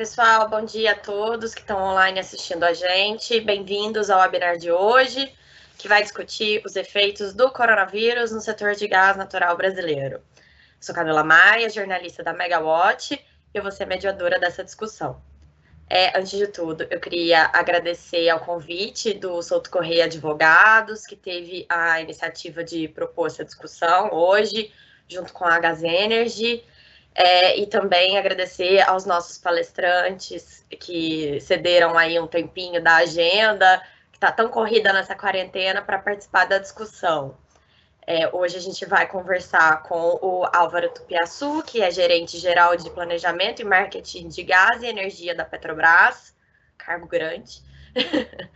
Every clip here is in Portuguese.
pessoal, bom dia a todos que estão online assistindo a gente. Bem-vindos ao webinar de hoje, que vai discutir os efeitos do coronavírus no setor de gás natural brasileiro. Sou Camila Maia, jornalista da Megawatt, e eu vou ser mediadora dessa discussão. É, antes de tudo, eu queria agradecer ao convite do Souto Correia Advogados, que teve a iniciativa de propor essa discussão hoje, junto com a Gas Energy. É, e também agradecer aos nossos palestrantes que cederam aí um tempinho da agenda, que está tão corrida nessa quarentena, para participar da discussão. É, hoje a gente vai conversar com o Álvaro Tupiaçu, que é gerente geral de planejamento e marketing de gás e energia da Petrobras, cargo grande,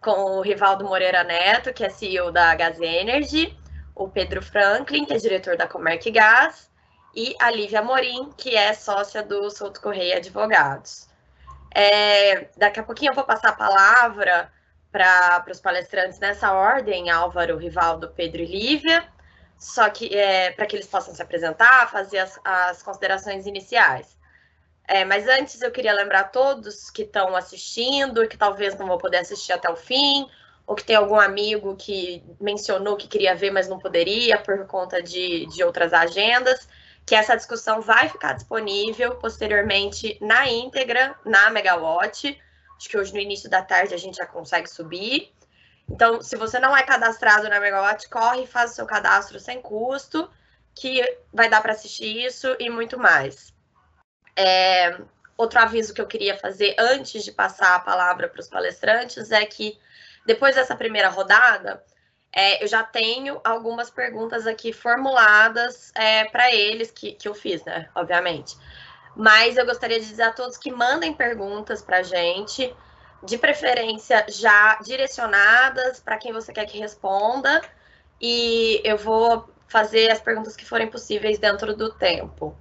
com o Rivaldo Moreira Neto, que é CEO da Gas Energy, o Pedro Franklin, que é diretor da Comerc Gás, e a Lívia Morim, que é sócia do Souto Correia Advogados. É, daqui a pouquinho eu vou passar a palavra para os palestrantes nessa ordem, Álvaro, Rivaldo, Pedro e Lívia, só que é, para que eles possam se apresentar, fazer as, as considerações iniciais. É, mas antes eu queria lembrar a todos que estão assistindo, que talvez não vão poder assistir até o fim, ou que tem algum amigo que mencionou que queria ver, mas não poderia por conta de, de outras agendas, que essa discussão vai ficar disponível posteriormente na íntegra, na Megawatt. Acho que hoje no início da tarde a gente já consegue subir. Então, se você não é cadastrado na Megawatt, corre e faz o seu cadastro sem custo, que vai dar para assistir isso e muito mais. É, outro aviso que eu queria fazer antes de passar a palavra para os palestrantes é que depois dessa primeira rodada, é, eu já tenho algumas perguntas aqui formuladas é, para eles, que, que eu fiz, né? Obviamente. Mas eu gostaria de dizer a todos que mandem perguntas para a gente, de preferência já direcionadas para quem você quer que responda, e eu vou fazer as perguntas que forem possíveis dentro do tempo.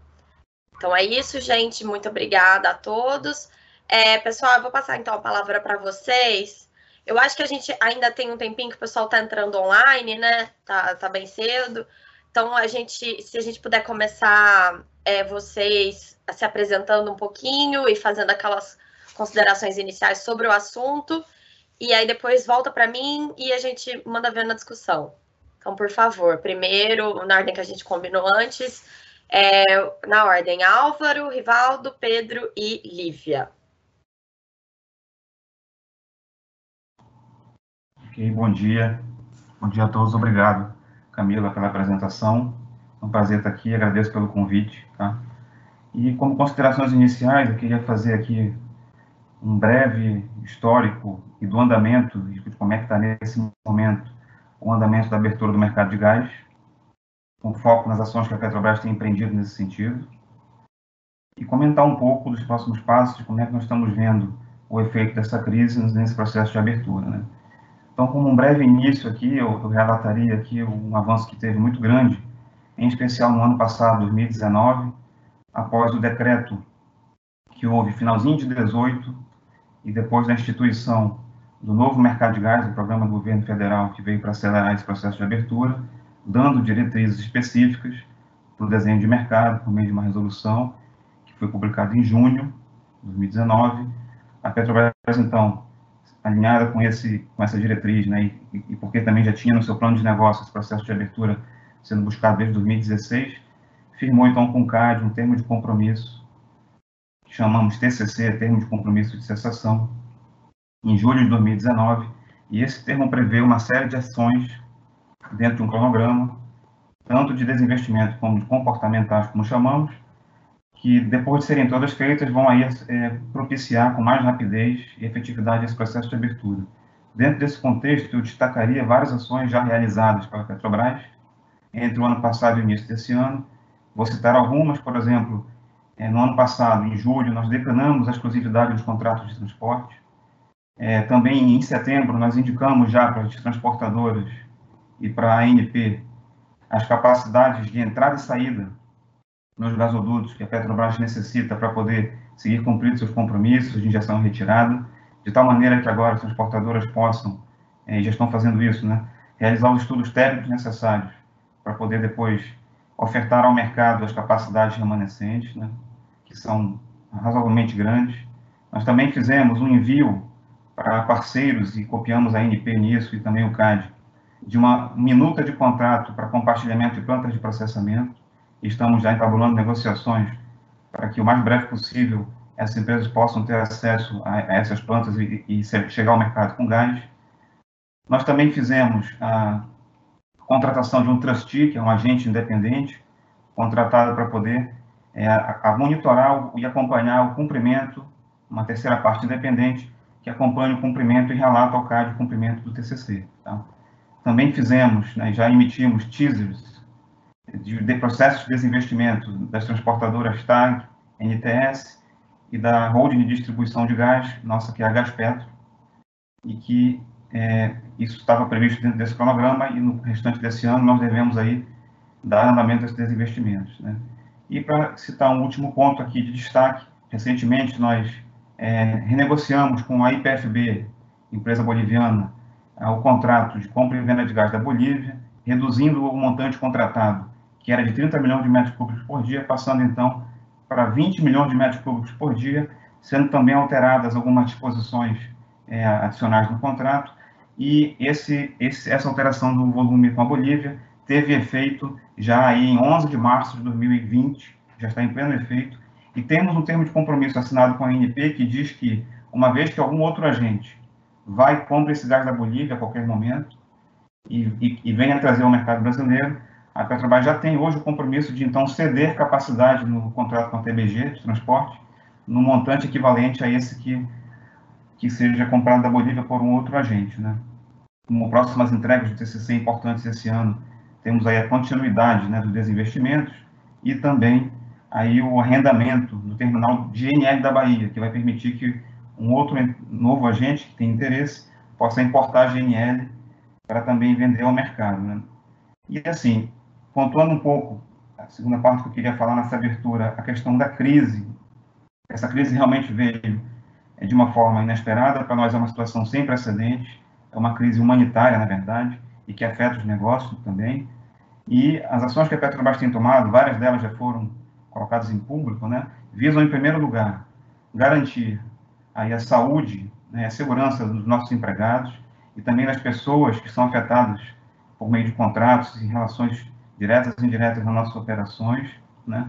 Então é isso, gente. Muito obrigada a todos. É, pessoal, eu vou passar então a palavra para vocês. Eu acho que a gente ainda tem um tempinho que o pessoal está entrando online, né? Tá, tá bem cedo. Então, a gente, se a gente puder começar é, vocês se apresentando um pouquinho e fazendo aquelas considerações iniciais sobre o assunto, e aí depois volta para mim e a gente manda ver na discussão. Então, por favor, primeiro, na ordem que a gente combinou antes, é, na ordem Álvaro, Rivaldo, Pedro e Lívia. Bom dia. Bom dia a todos. Obrigado, Camila, pela apresentação. É um prazer estar aqui. Agradeço pelo convite. Tá? E como considerações iniciais, eu queria fazer aqui um breve histórico e do andamento, de como é que está nesse momento o andamento da abertura do mercado de gás, com foco nas ações que a Petrobras tem empreendido nesse sentido, e comentar um pouco dos próximos passos, de como é que nós estamos vendo o efeito dessa crise nesse processo de abertura. Né? Então, como um breve início aqui, eu, relataria aqui um avanço que teve muito grande, em especial no ano passado, 2019, após o decreto que houve finalzinho de 18 e depois da instituição do novo mercado de gás, o programa do governo federal que veio para acelerar esse processo de abertura, dando diretrizes específicas para o desenho de mercado por meio de uma resolução que foi publicada em junho de 2019. A Petrobras, então, alinhada com, esse, com essa diretriz, né, e, e, porque também já tinha no seu plano de negócio esse processo de abertura sendo buscado desde 2016, firmou então com o CAD um termo de compromisso, que chamamos TCC, Termo de Compromisso de Cessação, em julho de 2019, e esse termo prevê uma série de ações dentro de um cronograma, tanto de desinvestimento como de comportamentais, como chamamos, que depois de serem todas feitas vão aí é, propiciar com mais rapidez e efetividade esse processo de abertura. Dentro desse contexto, eu destacaria várias ações já realizadas pela Petrobras entre o ano passado e o início desse ano. Vou citar algumas, por exemplo, é, no ano passado, em julho, nós declinamos a exclusividade dos contratos de transporte. É, também em setembro, nós indicamos já para as transportadoras e para a ANP as capacidades de entrada e saída nos gasodutos que a Petrobras necessita para poder seguir cumprindo seus compromissos de injeção e retirada, de tal maneira que agora as transportadoras possam, eh, e já estão fazendo isso, né, realizar os estudos técnicos necessários para poder depois ofertar ao mercado as capacidades remanescentes, né, que são razoavelmente grandes. Nós também fizemos um envio para parceiros e copiamos a NP nisso e também o CAD, de uma minuta de contrato para compartilhamento de plantas de processamento. Estamos já entabulando negociações para que o mais breve possível essas empresas possam ter acesso a, essas plantas e, e, chegar ao mercado com gás. Nós também fizemos a contratação de um trustee, que é um agente independente, contratado para poder é, a monitorar e acompanhar o cumprimento, uma terceira parte independente, que acompanha o cumprimento e relata ao CAD o cumprimento do TCC. Tá? Também fizemos, né, já emitimos teasers de, de processos de desinvestimento das transportadoras TAG, NTS e da holding de distribuição de gás, nossa que é a Gaspetro, e que é, isso estava previsto dentro desse cronograma e no restante desse ano nós devemos aí dar andamento a esses desinvestimentos. Né? E para citar um último ponto aqui de destaque, recentemente nós é, renegociamos com a IPFB, empresa boliviana, o contrato de compra e venda de gás da Bolívia, reduzindo o montante contratado, que era de 30 milhões de metros cúbicos por dia, passando então para 20 milhões de metros cúbicos por dia, sendo também alteradas algumas disposições é, adicionais no contrato, e esse, esse, essa alteração do volume com a Bolívia teve efeito já aí em 11 de março de 2020, já está em pleno efeito, e temos um termo de compromisso assinado com a ANP que diz que, uma vez que algum outro agente vai e compra esse gás da Bolívia a qualquer momento e, e, e venha trazer ao mercado brasileiro, a Petrobras já tem hoje o compromisso de, então, ceder capacidade no contrato com a TBG de transporte, no montante equivalente a esse que, que seja comprado da Bolívia por um outro agente. Né? Como próximas entregas de TCC importantes esse ano, temos aí a continuidade né, dos desinvestimentos e também aí o arrendamento do terminal GNL da Bahia, que vai permitir que um outro novo agente que tem interesse possa importar GNL para também vender ao mercado. Né? E assim, pontuando um pouco, a segunda parte que eu queria falar nessa abertura, a questão da crise. Essa crise realmente veio é, de uma forma inesperada, para nós é uma situação sem precedentes, é uma crise humanitária, na verdade, e que afeta os negócios também. E as ações que a Petrobras tem tomado, várias delas já foram colocadas em público, né, visam, em primeiro lugar, garantir aí a saúde, né, a segurança dos nossos empregados e também das pessoas que são afetadas por meio de contratos e relações diretas e indiretas nas nossas operações, né,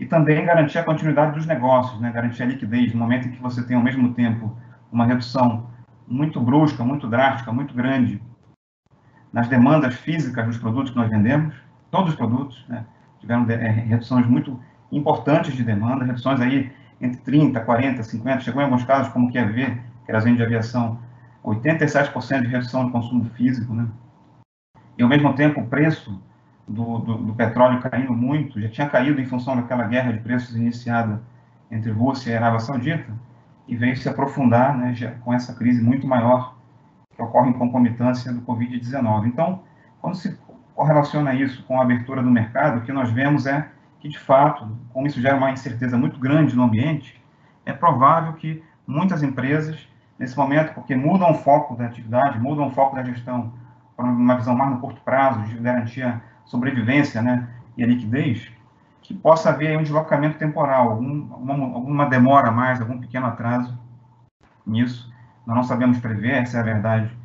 e também garantir a continuidade dos negócios, né, garantir a liquidez no momento em que você tem ao mesmo tempo uma redução muito brusca, muito drástica, muito grande nas demandas físicas dos produtos que nós vendemos, todos os produtos, né, tiveram é, reduções muito importantes de demanda, reduções aí entre 30, 40, 50, chegou em alguns casos, como que ver, que era de aviação, 87% de redução de consumo físico, né? E ao mesmo tempo o preço do, do, do, petróleo caindo muito, já tinha caído em função daquela guerra de preços iniciada entre Rússia e Arábia Saudita, e veio se aprofundar né, com essa crise muito maior que ocorre em concomitância do Covid-19. Então, quando se correlaciona isso com a abertura do mercado, o que nós vemos é que, de fato, como isso gera uma incerteza muito grande no ambiente, é provável que muitas empresas, nesse momento, porque mudam o foco da atividade, mudam o foco da gestão para uma visão mais no curto prazo, de garantir a sobrevivência né, e a liquidez, que possa haver um deslocamento temporal, algum, alguma, alguma demora a mais, algum pequeno atraso nisso. Nós não sabemos prever, essa é a verdade,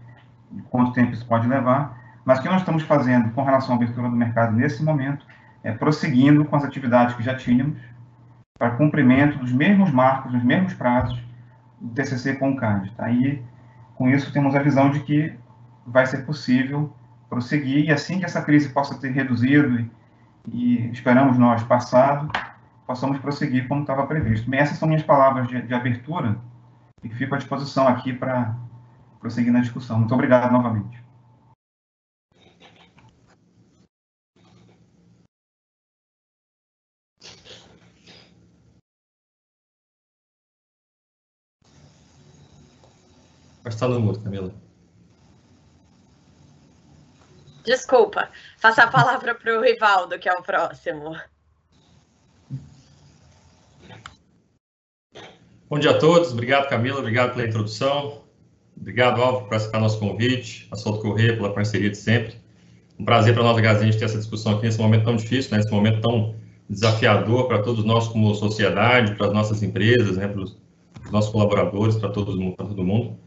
de quanto tempo isso pode levar, mas o que nós estamos fazendo com relação à abertura do mercado nesse momento é, prosseguindo com as atividades que já tínhamos, para cumprimento dos mesmos marcos, dos mesmos prazos do TCC com o CAD. Tá? E, com isso, temos a visão de que vai ser possível prosseguir, e assim que essa crise possa ter reduzido, e, e esperamos nós, passado, possamos prosseguir como estava previsto. Bem, essas são minhas palavras de, de abertura, e fico à disposição aqui para prosseguir na discussão. Muito obrigado novamente. No mudo, Camila. Desculpa. Faça a palavra para o Rivaldo, que é o próximo. Bom dia a todos. Obrigado, Camila. Obrigado pela introdução. Obrigado, Alvo, por aceitar nosso convite. A Solto Correia pela parceria de sempre. Um prazer para nós, a gente ter essa discussão aqui nesse momento tão difícil, né? nesse momento tão desafiador para todos nós como sociedade, para as nossas empresas, né? para os nossos colaboradores, para todo mundo. Pra todo mundo.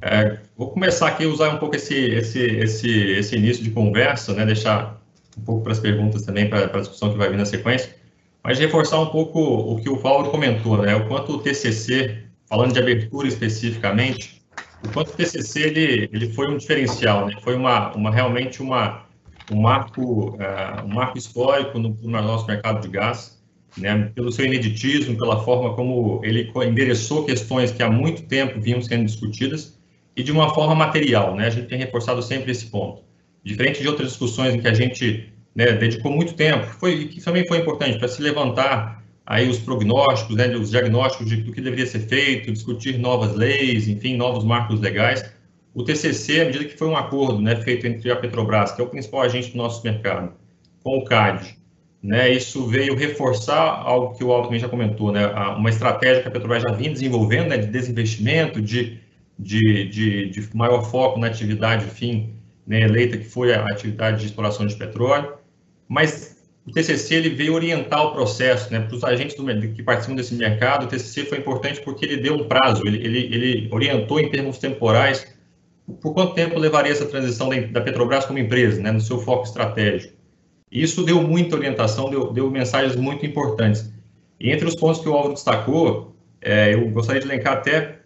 É, vou começar aqui a usar um pouco esse, esse, esse, esse início de conversa, né, deixar um pouco para as perguntas também, para a discussão que vai vir na sequência, mas reforçar um pouco o que o Paulo comentou, né, o quanto o TCC, falando de abertura especificamente, o quanto o TCC ele, ele foi um diferencial, né, foi uma, uma realmente uma, um, marco, uh, um marco histórico no, no nosso mercado de gás, né, pelo seu ineditismo, pela forma como ele endereçou questões que há muito tempo vinham sendo discutidas e de uma forma material, né? A gente tem reforçado sempre esse ponto. Diferente de outras discussões em que a gente né, dedicou muito tempo, foi que também foi importante para se levantar aí os prognósticos, né, os diagnósticos de, do que deveria ser feito, discutir novas leis, enfim, novos marcos legais. O TCC, à medida que foi um acordo, né, feito entre a Petrobras, que é o principal agente do nosso mercado, com o CAD, né, isso veio reforçar algo que o Alto também já comentou, né, uma estratégia que a Petrobras já vinha desenvolvendo, né, de desinvestimento, de, de, de, de maior foco na atividade fim né, eleita, que foi a atividade de exploração de petróleo, mas o TCC ele veio orientar o processo, né, para os agentes do, que participam desse mercado, o TCC foi importante porque ele deu um prazo, ele, ele, ele orientou em termos temporais por quanto tempo levaria essa transição da Petrobras como empresa, né, no seu foco estratégico. Isso deu muita orientação, deu, deu mensagens muito importantes. E entre os pontos que o Álvaro destacou, é, eu gostaria de elencar até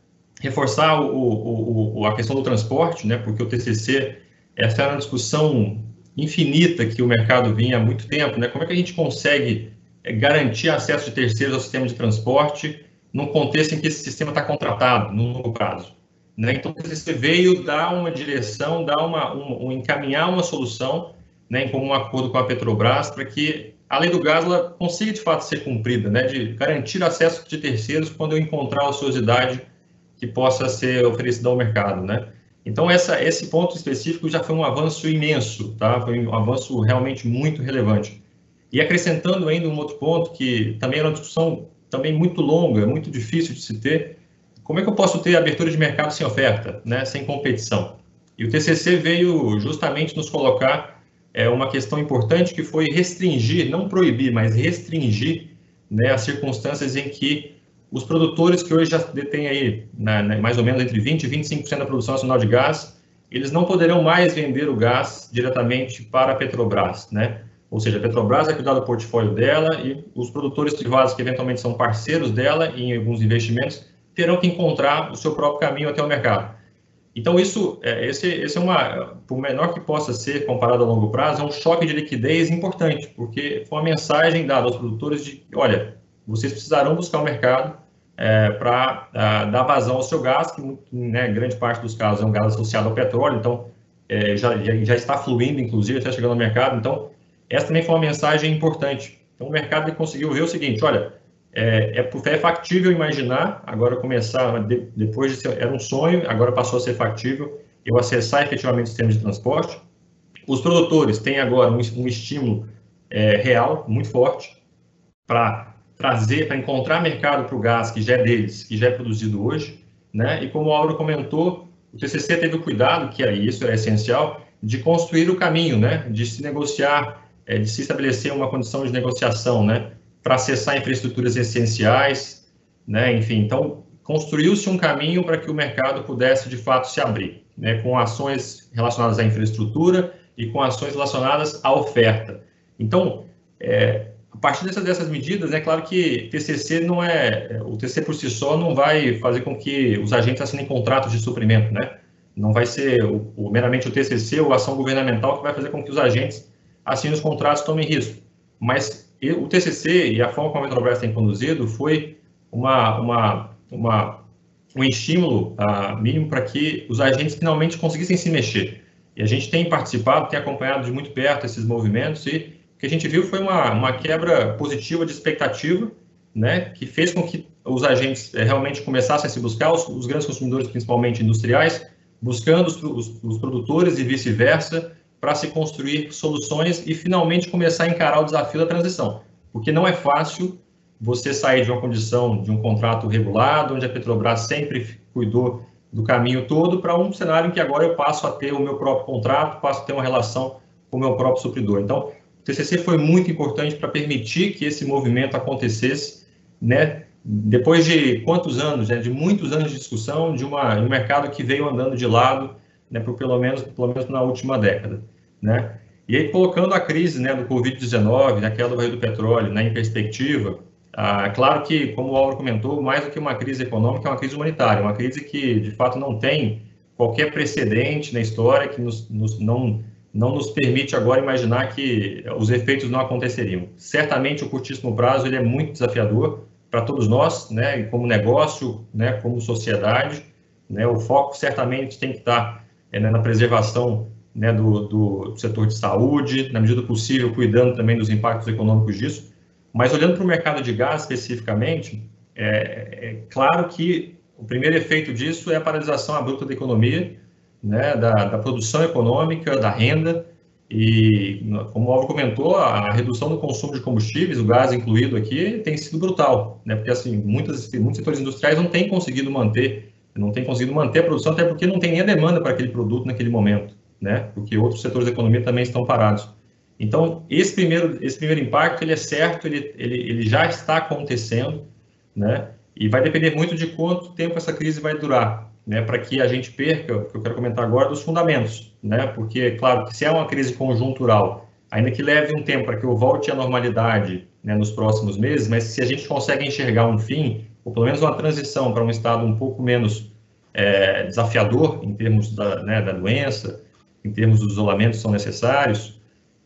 reforçar o, o, o, a questão do transporte, né, porque o TCC, essa era uma discussão infinita que o mercado vinha há muito tempo, né, como é que a gente consegue é, garantir acesso de terceiros ao sistema de transporte num contexto em que esse sistema está contratado no longo prazo. Né? Então, o TCC veio dar uma direção, dar uma, um, um encaminhar uma solução né, em comum acordo com a Petrobras, para que a lei do gás ela consiga de fato ser cumprida, né, de garantir acesso de terceiros quando eu encontrar a ociosidade que possa ser oferecida ao mercado, né. Então essa, esse ponto específico já foi um avanço imenso, tá? Foi um avanço realmente muito relevante. E acrescentando ainda um outro ponto que também era uma discussão também muito longa, muito difícil de se ter, como é que eu posso ter abertura de mercado sem oferta, né, sem competição? E o TCC veio justamente nos colocar é uma questão importante que foi restringir, não proibir, mas restringir né, as circunstâncias em que os produtores que hoje já detêm aí né, né mais ou menos entre 20% e 25% da produção nacional de gás, eles não poderão mais vender o gás diretamente para a Petrobras, né? Ou seja, a Petrobras vai cuidar do portfólio dela e os produtores privados que eventualmente são parceiros dela em alguns investimentos terão que encontrar o seu próprio caminho até o mercado. Então, isso, é, esse, esse é uma, por menor que possa ser comparado a longo prazo, é um choque de liquidez importante, porque foi uma mensagem dada aos produtores de, olha, vocês precisarão buscar o mercado é, para dar vazão ao seu gás, que né, grande parte dos casos é um gás associado ao petróleo, então é, já, já, está fluindo, inclusive, até chegando ao mercado. Então, essa também foi uma mensagem importante. Então, o mercado conseguiu ver o seguinte, olha, é, é, é factível imaginar, agora começar, de, depois de ser, era um sonho, agora passou a ser factível eu acessar efetivamente o sistema de transporte. Os produtores têm agora um, um estímulo é, real, muito forte, para trazer, para encontrar mercado para o gás que já é deles, que já é produzido hoje, né? E como o Auro comentou, o TCC teve o cuidado, que é isso, é essencial, de construir o caminho, né? De se negociar, é, de se estabelecer uma condição de negociação, né? para acessar infraestruturas essenciais, né? Enfim, então construiu-se um caminho para que o mercado pudesse de fato se abrir, né? Com ações relacionadas à infraestrutura e com ações relacionadas à oferta. Então, é, partir dessas, dessas medidas, é claro que TCC não é, o TCC por si só não vai fazer com que os agentes assinem contratos de suprimento, né? Não vai ser o, o, meramente o TCC ou ação governamental que vai fazer com que os agentes assinem os contratos tomem risco. Mas o TCC e a forma como a Petrobras tem conduzido foi uma, uma, uma um estímulo uh, mínimo para que os agentes finalmente conseguissem se mexer. E a gente tem participado, tem acompanhado de muito perto esses movimentos e que a gente viu foi uma, uma quebra positiva de expectativa, né, que fez com que os agentes eh, realmente começassem a se buscar, os, os grandes consumidores, principalmente industriais, buscando os, os, os produtores e vice-versa, para se construir soluções e finalmente começar a encarar o desafio da transição. Porque não é fácil você sair de uma condição de um contrato regulado, onde a Petrobras sempre cuidou do caminho todo, para um cenário em que agora eu passo a ter o meu próprio contrato, passo a ter uma relação com o meu próprio supridor. Então, o TCC foi muito importante para permitir que esse movimento acontecesse, né, depois de quantos anos, né, de muitos anos de discussão, de uma, um mercado que veio andando de lado, né, por pelo menos, pelo menos na última década, né? E aí, colocando a crise né, do Covid-19, né, queda do barril do petróleo né, em perspectiva, ah, claro que, como o Álvaro comentou, mais do que uma crise econômica, é uma crise humanitária, uma crise que, de fato, não tem qualquer precedente na história, que nos, nos, não, não nos permite agora imaginar que os efeitos não aconteceriam. Certamente, o curtíssimo prazo ele é muito desafiador para todos nós, né, como negócio, né, como sociedade. Né, o foco certamente tem que estar é, né, na preservação né, do, do, setor de saúde, na medida possível, cuidando também dos impactos econômicos disso. Mas olhando para o mercado de gás especificamente, é, é, claro que o primeiro efeito disso é a paralisação abrupta da economia, né, da, da produção econômica, da renda, e, como o Alvo comentou, a redução do consumo de combustíveis, o gás incluído aqui, tem sido brutal, né? Porque, assim, muitas, muitos setores industriais não têm conseguido manter, não têm conseguido manter a produção, até porque não tem nem a demanda para aquele produto naquele momento né? Porque outros setores da economia também estão parados. Então, esse primeiro, esse primeiro impacto, ele é certo, ele, ele, ele já está acontecendo, né? E vai depender muito de quanto tempo essa crise vai durar, né? Para que a gente perca, o que eu quero comentar agora, dos fundamentos, né? Porque, claro, que se é uma crise conjuntural, ainda que leve um tempo para que eu volte à normalidade né, nos próximos meses, mas se a gente consegue enxergar um fim, ou pelo menos uma transição para um estado um pouco menos é, desafiador em termos da, né, da doença, em termos do isolamento são necessários,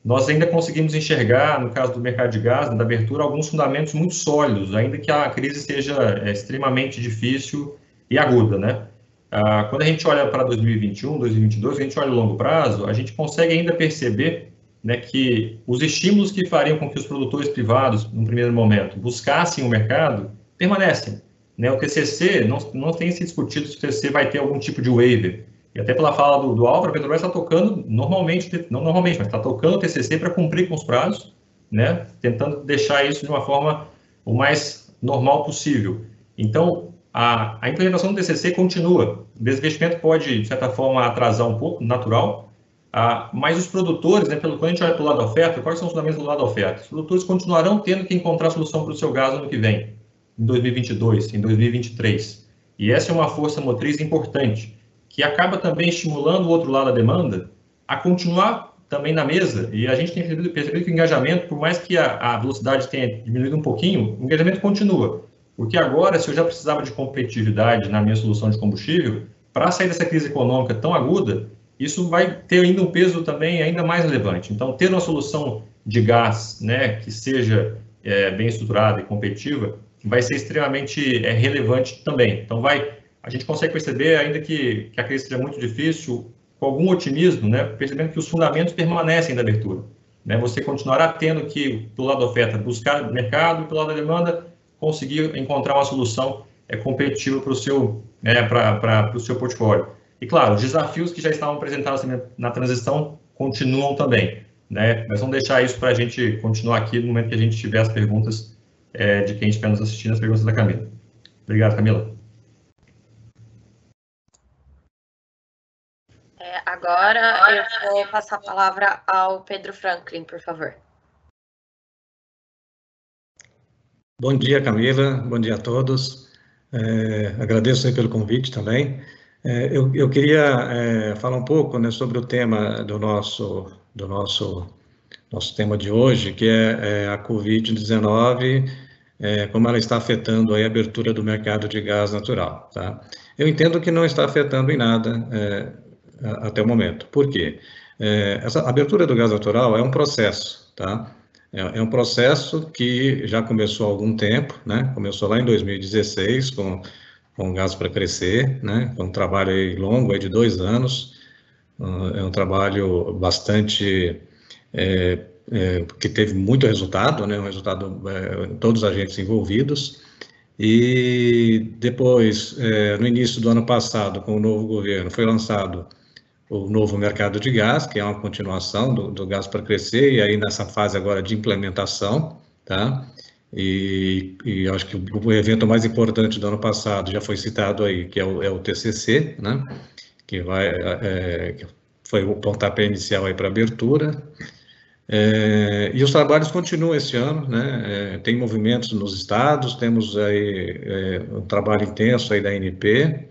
nós ainda conseguimos enxergar, no caso do mercado de gás, da abertura, alguns fundamentos muito sólidos, ainda que a crise seja é, extremamente difícil e aguda, né? Ah, quando a gente olha para 2021, 2022, a gente olha a longo prazo, a gente consegue ainda perceber né, que os estímulos que fariam com que os produtores privados, no primeiro momento, buscassem o mercado, permanecem. Né? O TCC, não, não tem se discutido se o TCC vai ter algum tipo de waiver, e até pela fala do, do Álvaro, a Petrobras está tocando normalmente, não normalmente, mas está tocando o TCC para cumprir com os prazos, né? tentando deixar isso de uma forma o mais normal possível. Então, a, a implementação do TCC continua. O desinvestimento pode, de certa forma, atrasar um pouco, natural, mas os produtores, né, pelo quando a gente olha para o lado da oferta, quais são os fundamentos do lado da oferta? Os produtores continuarão tendo que encontrar solução para o seu gás no ano que vem, em 2022, em 2023. E essa é uma força motriz importante que acaba também estimulando o outro lado da demanda a continuar também na mesa. E a gente tem percebido, percebido que o engajamento, por mais que a, a, velocidade tenha diminuído um pouquinho, o engajamento continua. Porque agora, se eu já precisava de competitividade na minha solução de combustível, para sair dessa crise econômica tão aguda, isso vai ter ainda um peso também ainda mais relevante. Então, ter uma solução de gás né, que seja é, bem estruturada e competitiva vai ser extremamente é, relevante também. Então, vai a gente consegue perceber, ainda que, que a crise seja muito difícil, com algum otimismo, né, percebendo que os fundamentos permanecem da abertura. Né, você continuará tendo que, do lado da oferta, buscar mercado e, do lado da demanda, conseguir encontrar uma solução é, competitiva para o seu, né, para o seu portfólio. E, claro, os desafios que já estavam apresentados na transição continuam também. Né? Mas vamos deixar isso para a gente continuar aqui no momento que a gente tiver as perguntas é, de quem estiver nos assistindo, as perguntas da Camila. Obrigado, Camila. Agora eu vou passar a palavra ao Pedro Franklin, por favor. Bom dia, Camila. Bom dia a todos. É, agradeço pelo convite também. É, eu, eu, queria é, falar um pouco né, sobre o tema do nosso, do nosso, nosso tema de hoje, que é, é a Covid-19, é, como ela está afetando a abertura do mercado de gás natural. Tá? Eu entendo que não está afetando em nada é, até o momento. Por quê? Essa abertura do gás natural é um processo, tá? É, é, um processo que já começou há algum tempo, né? Começou lá em 2016 com, com gás para crescer, né? um trabalho aí longo, aí de dois anos. Uh, é um trabalho bastante é, é, que teve muito resultado, né? Um resultado é, todos os agentes envolvidos. E depois, é, no início do ano passado, com o novo governo, foi lançado o novo mercado de gás, que é uma continuação do, do gás para crescer, e aí nessa fase agora de implementação, tá? E, e acho que o, evento mais importante do ano passado já foi citado aí, que é o, é o TCC, né? Que vai, é, que foi o pontapé inicial aí para abertura. É, e os trabalhos continuam esse ano, né? É, tem movimentos nos estados, temos aí é, um trabalho intenso aí da ANP,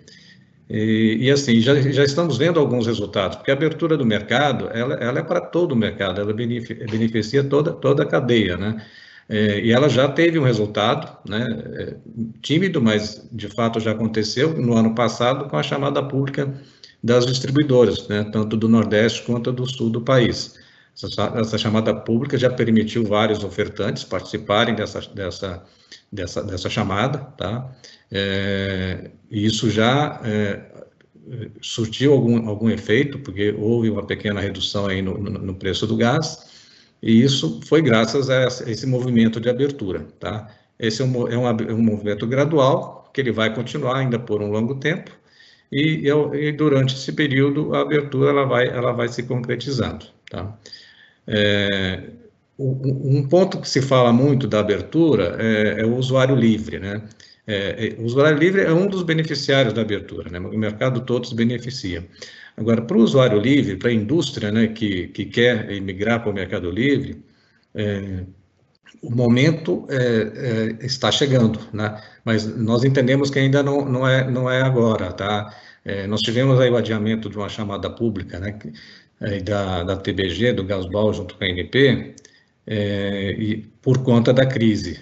e, e, assim, já, já estamos vendo alguns resultados, porque a abertura do mercado, ela, ela é para todo o mercado, ela beneficia toda, toda a cadeia, né? É, e ela já teve um resultado, né, é, tímido, mas de fato já aconteceu no ano passado com a chamada pública das distribuidoras, né, tanto do Nordeste quanto do Sul do país. Essa, essa chamada pública já permitiu vários ofertantes participarem dessa, dessa, dessa, dessa chamada, tá? É, e isso já é, surtiu algum, algum efeito, porque houve uma pequena redução aí no, no, no preço do gás, e isso foi graças a esse movimento de abertura, tá? Esse é um, é um, é um movimento gradual, que ele vai continuar ainda por um longo tempo, e, e, durante esse período a abertura ela vai, ela vai se concretizando, tá? É, um ponto que se fala muito da abertura é, é o usuário livre, né? É, é, o usuário livre é um dos beneficiários da abertura, né? o mercado todo se beneficia. Agora, para o usuário livre, para a indústria né, que, que quer migrar para o mercado livre, é, o momento é, é, está chegando, né? mas nós entendemos que ainda não, não, é, não é agora. Tá? É, nós tivemos aí o adiamento de uma chamada pública né, da, da TBG, do Gasbal, junto com a ANP, e, por conta da crise.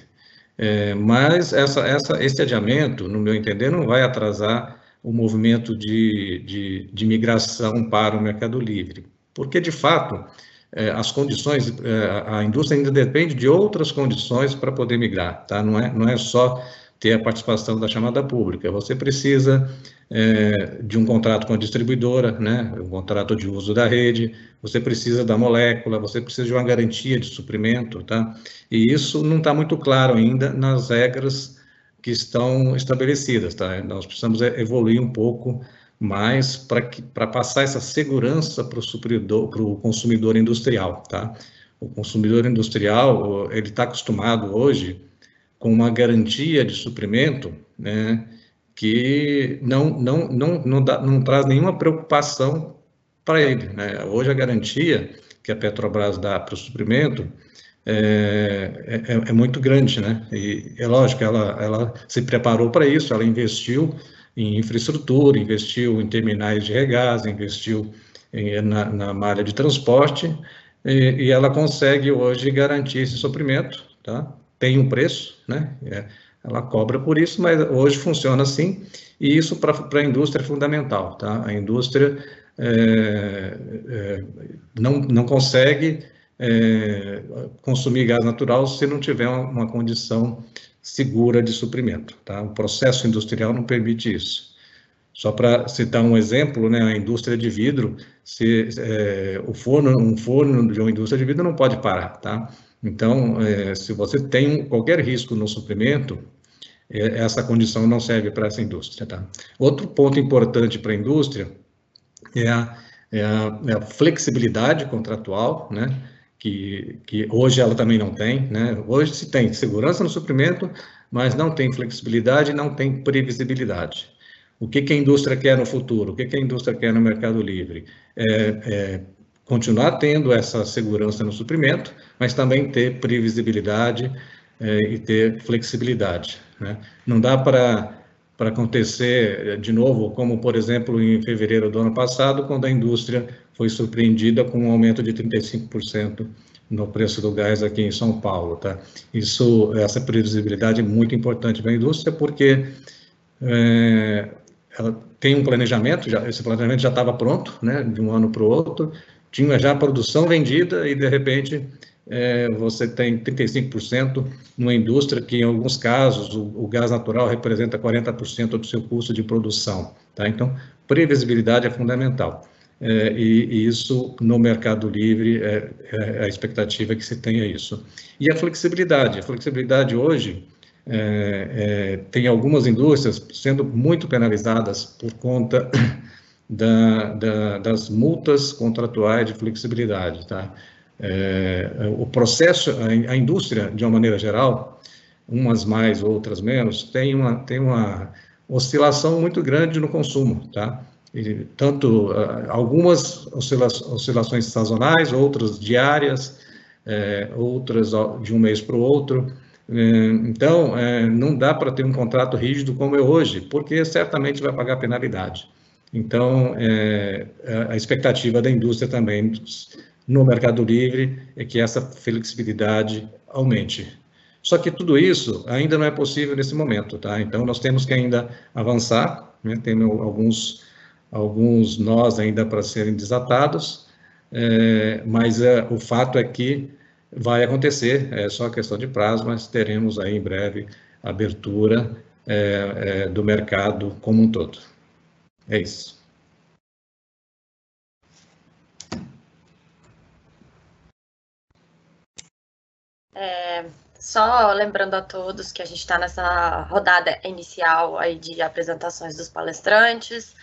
É, mas essa, essa, esse adiamento, no meu entender, não vai atrasar o movimento de, de, de migração para o Mercado Livre, porque, de fato, é, as condições, é, a indústria ainda depende de outras condições para poder migrar, tá? Não é, não é só ter a participação da chamada pública, você precisa é, de um contrato com a distribuidora, né, um contrato de uso da rede, você precisa da molécula, você precisa de uma garantia de suprimento, tá? E isso não está muito claro ainda nas regras que estão estabelecidas, tá? Nós precisamos evoluir um pouco mais para passar essa segurança para o supridor, para o consumidor industrial, tá? O consumidor industrial, ele está acostumado hoje com uma garantia de suprimento, né? que não, não, não, não, dá, não traz nenhuma preocupação para ele. Né? Hoje, a garantia que a Petrobras dá para o suprimento é, é, é, muito grande, né? E é lógico, ela, ela se preparou para isso, ela investiu em infraestrutura, investiu em terminais de regás, investiu em, na, na malha de transporte, e, e, ela consegue hoje garantir esse suprimento, tá? Tem um preço, né? É, ela cobra por isso, mas hoje funciona assim, e isso para a indústria é fundamental, tá? A indústria é, é, não, não consegue é, consumir gás natural se não tiver uma, uma, condição segura de suprimento, tá? O processo industrial não permite isso. Só para citar um exemplo, né, a indústria de vidro, se é, o forno, um forno de uma indústria de vidro não pode parar, tá? Então, é, se você tem qualquer risco no suprimento, é, essa condição não serve para essa indústria. Tá? Outro ponto importante para a indústria é a, é a, é a flexibilidade contratual, né? Que, que, hoje ela também não tem. Né? Hoje se tem segurança no suprimento, mas não tem flexibilidade, não tem previsibilidade. O que, que a indústria quer no futuro? O que, que a indústria quer no mercado livre? É, é, continuar tendo essa segurança no suprimento, mas também ter previsibilidade é, e ter flexibilidade. Né? Não dá para para acontecer eh, de novo, como por exemplo em fevereiro do ano passado, quando a indústria foi surpreendida com um aumento de 35% no preço do gás aqui em São Paulo, tá? Isso, essa previsibilidade é muito importante para a indústria, porque é, ela tem um planejamento, já, esse planejamento já estava pronto, né, de um ano para o outro, tinha já produção vendida e de repente é, você tem 35% numa indústria que, em alguns casos, o, o gás natural representa 40% do seu custo de produção. Tá? Então, previsibilidade é fundamental. É, e, e, isso no mercado livre é, é, a expectativa que se tenha isso. E a flexibilidade. A flexibilidade hoje é, é, tem algumas indústrias sendo muito penalizadas por conta da, da, das multas contratuais de flexibilidade. Tá? É, o processo, a, indústria, de uma maneira geral, umas mais, outras menos, tem uma, tem uma oscilação muito grande no consumo, tá? E, tanto uh, algumas oscila oscilações sazonais, outras diárias, é, outras de um mês para o outro. É, então, é, não dá para ter um contrato rígido como é hoje, porque certamente vai pagar penalidade. Então, é, a expectativa da indústria também no Mercado Livre é que essa flexibilidade aumente. Só que tudo isso ainda não é possível nesse momento, tá? Então, nós temos que ainda avançar, né? temos alguns, alguns nós ainda para serem desatados, é, mas é, o fato é que vai acontecer, é só questão de prazo, mas teremos aí em breve abertura é, é, do mercado como um todo. É isso. É, só lembrando a todos que a gente está nessa rodada inicial aí de apresentações dos palestrantes.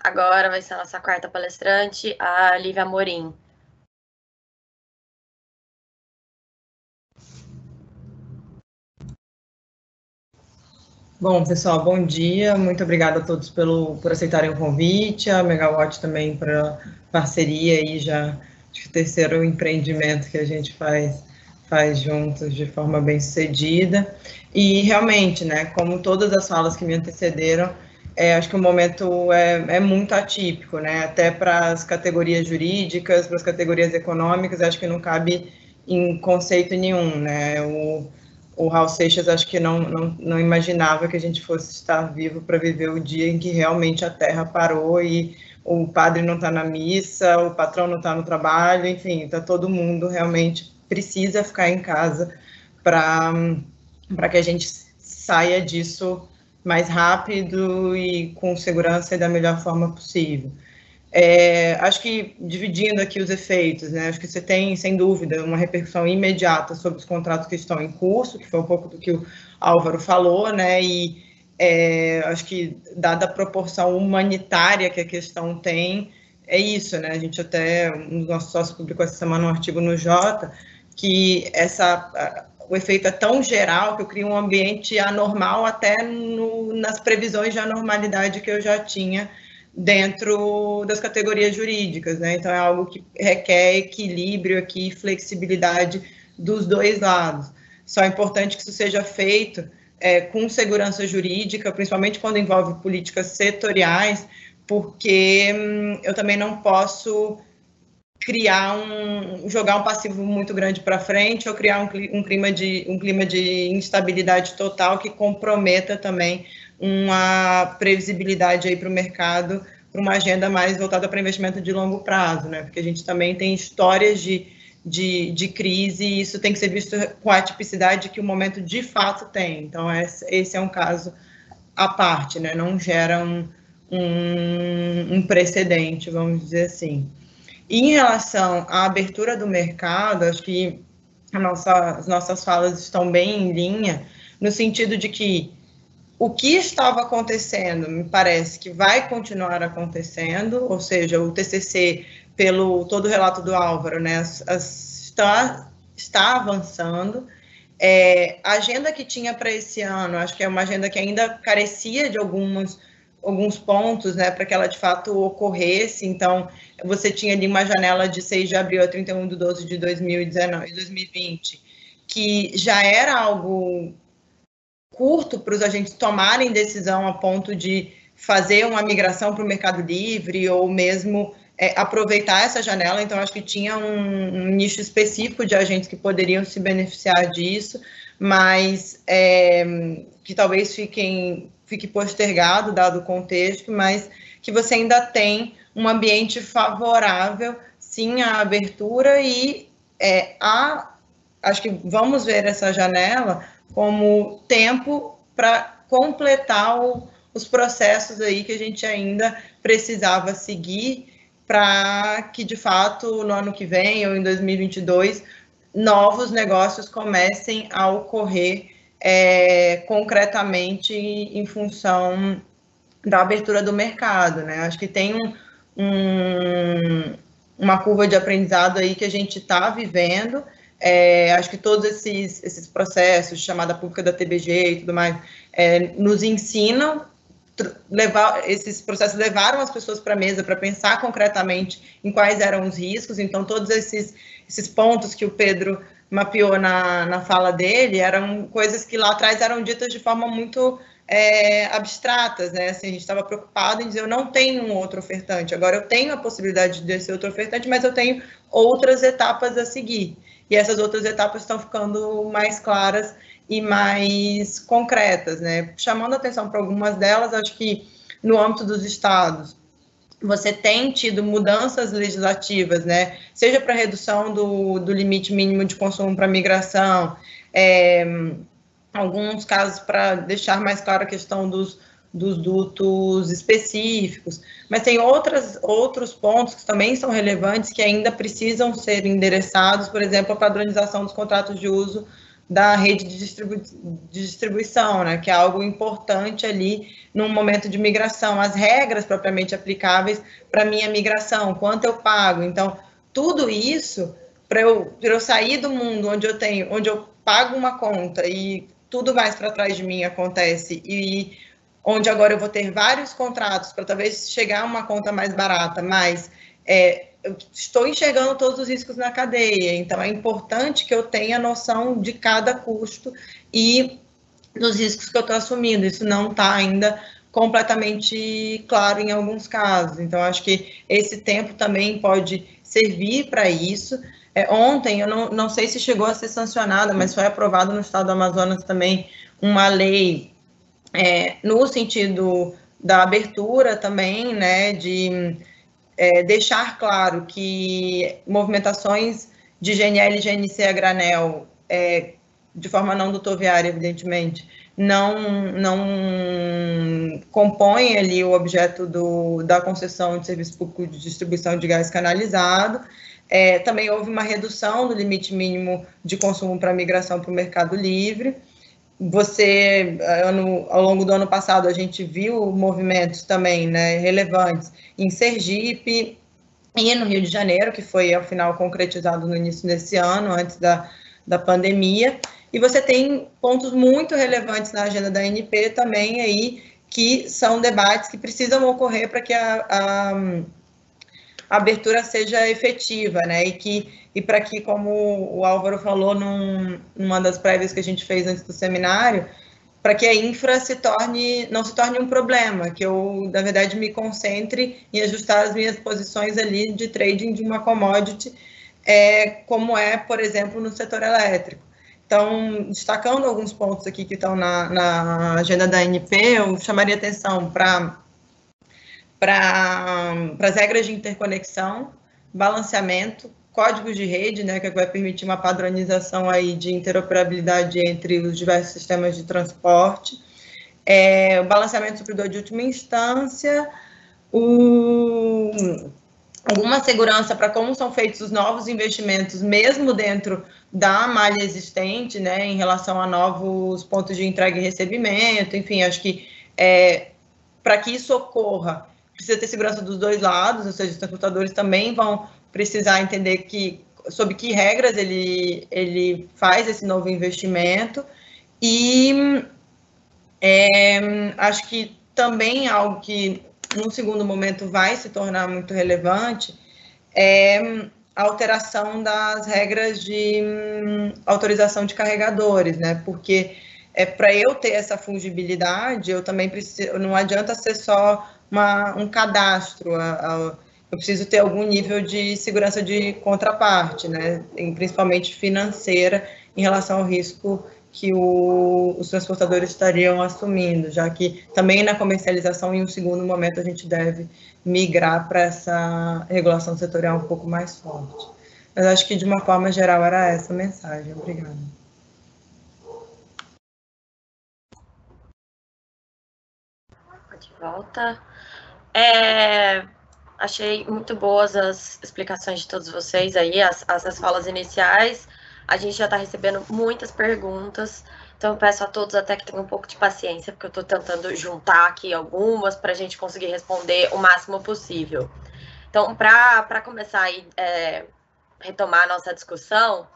Agora vai ser a nossa quarta palestrante, a Lívia Morim. Bom, pessoal, bom dia. Muito obrigada a todos pelo, por aceitarem o convite, a Megawatt também para parceria aí já de terceiro empreendimento que a gente faz faz juntos de forma bem sucedida. E realmente, né, como todas as falas que me antecederam, é, acho que o momento é, é muito atípico, né, até para as categorias jurídicas, para as categorias econômicas, acho que não cabe em conceito nenhum, né, o o Raul Seixas acho que não, não, não imaginava que a gente fosse estar vivo para viver o dia em que realmente a Terra parou e o padre não está na missa, o patrão não está no trabalho, enfim, está todo mundo realmente precisa ficar em casa para que a gente saia disso mais rápido e com segurança e da melhor forma possível. É, acho que dividindo aqui os efeitos, né, acho que você tem, sem dúvida, uma repercussão imediata sobre os contratos que estão em curso, que foi um pouco do que o Álvaro falou, né, e é, acho que, dada a proporção humanitária que a questão tem, é isso, né, a gente até, um dos nossos sócios publicou essa semana um artigo no Jota, que essa, o efeito é tão geral que eu crio um ambiente anormal até no, nas previsões de anormalidade que eu já tinha dentro das categorias jurídicas, né? Então é algo que requer equilíbrio aqui, flexibilidade dos dois lados. Só é importante que isso seja feito é, com segurança jurídica, principalmente quando envolve políticas setoriais, porque hum, eu também não posso criar um jogar um passivo muito grande para frente ou criar um, um clima de um clima de instabilidade total que comprometa também uma previsibilidade aí para o mercado, para uma agenda mais voltada para investimento de longo prazo, né? Porque a gente também tem histórias de, de, de crise e isso tem que ser visto com a tipicidade que o momento de fato tem. Então, esse é um caso à parte, né? Não gera um, um, um precedente, vamos dizer assim. E em relação à abertura do mercado, acho que nossa, as nossas falas estão bem em linha, no sentido de que o que estava acontecendo, me parece que vai continuar acontecendo, ou seja, o TCC, pelo todo o relato do Álvaro, né, está, está avançando. É, a agenda que tinha para esse ano, acho que é uma agenda que ainda carecia de alguns, alguns pontos, né, para que ela de fato ocorresse. Então, você tinha ali uma janela de 6 de abril a 31 de 12 de 2019, 2020, que já era algo curto para os agentes tomarem decisão a ponto de fazer uma migração para o Mercado Livre ou mesmo é, aproveitar essa janela. Então, acho que tinha um, um, nicho específico de agentes que poderiam se beneficiar disso, mas é, que talvez fiquem, fique postergado, dado o contexto, mas que você ainda tem um ambiente favorável, sim, à abertura e é, a, acho que vamos ver essa janela como tempo para completar o, os processos aí que a gente ainda precisava seguir para que, de fato, no ano que vem ou em 2022, novos negócios comecem a ocorrer é, concretamente em função da abertura do mercado, né? Acho que tem um, um, uma curva de aprendizado aí que a gente está vivendo é, acho que todos esses, esses processos, chamada pública da TBG e tudo mais, é, nos ensinam levar esses processos levaram as pessoas para a mesa para pensar concretamente em quais eram os riscos. Então, todos esses, esses pontos que o Pedro mapeou na, na fala dele eram coisas que lá atrás eram ditas de forma muito é, abstratas, né? Assim, a gente estava preocupado em dizer eu não tenho um outro ofertante, agora eu tenho a possibilidade de ser outro ofertante, mas eu tenho outras etapas a seguir. E essas outras etapas estão ficando mais claras e mais concretas, né? Chamando atenção para algumas delas, acho que no âmbito dos estados, você tem tido mudanças legislativas, né? Seja para redução do, do limite mínimo de consumo para migração, é, alguns casos para deixar mais clara a questão dos, dos dutos específicos, mas tem outras, outros pontos que também são relevantes que ainda precisam ser endereçados, por exemplo, a padronização dos contratos de uso da rede de, distribu de distribuição, né, que é algo importante ali num momento de migração, as regras propriamente aplicáveis para minha migração, quanto eu pago. Então, tudo isso para eu, eu sair do mundo onde eu tenho, onde eu pago uma conta e tudo mais para trás de mim acontece e onde agora eu vou ter vários contratos para talvez chegar a uma conta mais barata, mas é, eu estou enxergando todos os riscos na cadeia, então é importante que eu tenha noção de cada custo e dos riscos que eu estou assumindo. Isso não está ainda completamente claro em alguns casos. Então, acho que esse tempo também pode servir para isso. É, ontem, eu não, não sei se chegou a ser sancionada, mas foi aprovado no estado do Amazonas também uma lei é, no sentido da abertura também, né, de é, deixar claro que movimentações de GNL e GNC a granel, é, de forma não dutoviária, evidentemente, não, não compõem ali o objeto do, da concessão de serviço público de distribuição de gás canalizado. É, também houve uma redução do limite mínimo de consumo para migração para o mercado livre. Você, ano, ao longo do ano passado, a gente viu movimentos também né, relevantes em Sergipe e no Rio de Janeiro, que foi, ao final, concretizado no início desse ano, antes da, da pandemia. E você tem pontos muito relevantes na agenda da NP também aí, que são debates que precisam ocorrer para que a, a, abertura seja efetiva, né? E que e para que, como o Álvaro falou num, numa das prévias que a gente fez antes do seminário, para que a infra se torne, não se torne um problema, que eu, na verdade, me concentre em ajustar as minhas posições ali de trading de uma commodity, é, como é, por exemplo, no setor elétrico. Então, destacando alguns pontos aqui que estão na, na agenda da NP, eu chamaria atenção para para as regras de interconexão, balanceamento, códigos de rede, né, que vai permitir uma padronização aí de interoperabilidade entre os diversos sistemas de transporte, é, o balanceamento supridor de última instância, o, alguma segurança para como são feitos os novos investimentos, mesmo dentro da malha existente, né, em relação a novos pontos de entrega e recebimento, enfim, acho que é, para que isso ocorra, precisa ter segurança dos dois lados, ou seja, os transportadores também vão precisar entender que sob que regras ele, ele faz esse novo investimento e é, acho que também algo que num segundo momento vai se tornar muito relevante é a alteração das regras de hum, autorização de carregadores, né? Porque é para eu ter essa fungibilidade, eu também preciso, não adianta ser só uma, um cadastro, a, a, eu preciso ter algum nível de segurança de contraparte, né, principalmente financeira, em relação ao risco que o, os transportadores estariam assumindo, já que também na comercialização, em um segundo momento, a gente deve migrar para essa regulação setorial um pouco mais forte. Mas acho que, de uma forma geral, era essa a mensagem. Obrigada. De volta. É, Achei muito boas as explicações de todos vocês aí, as, as falas iniciais. A gente já está recebendo muitas perguntas, então peço a todos até que tenham um pouco de paciência, porque eu estou tentando juntar aqui algumas para a gente conseguir responder o máximo possível. Então, para começar aí, é, retomar a nossa discussão,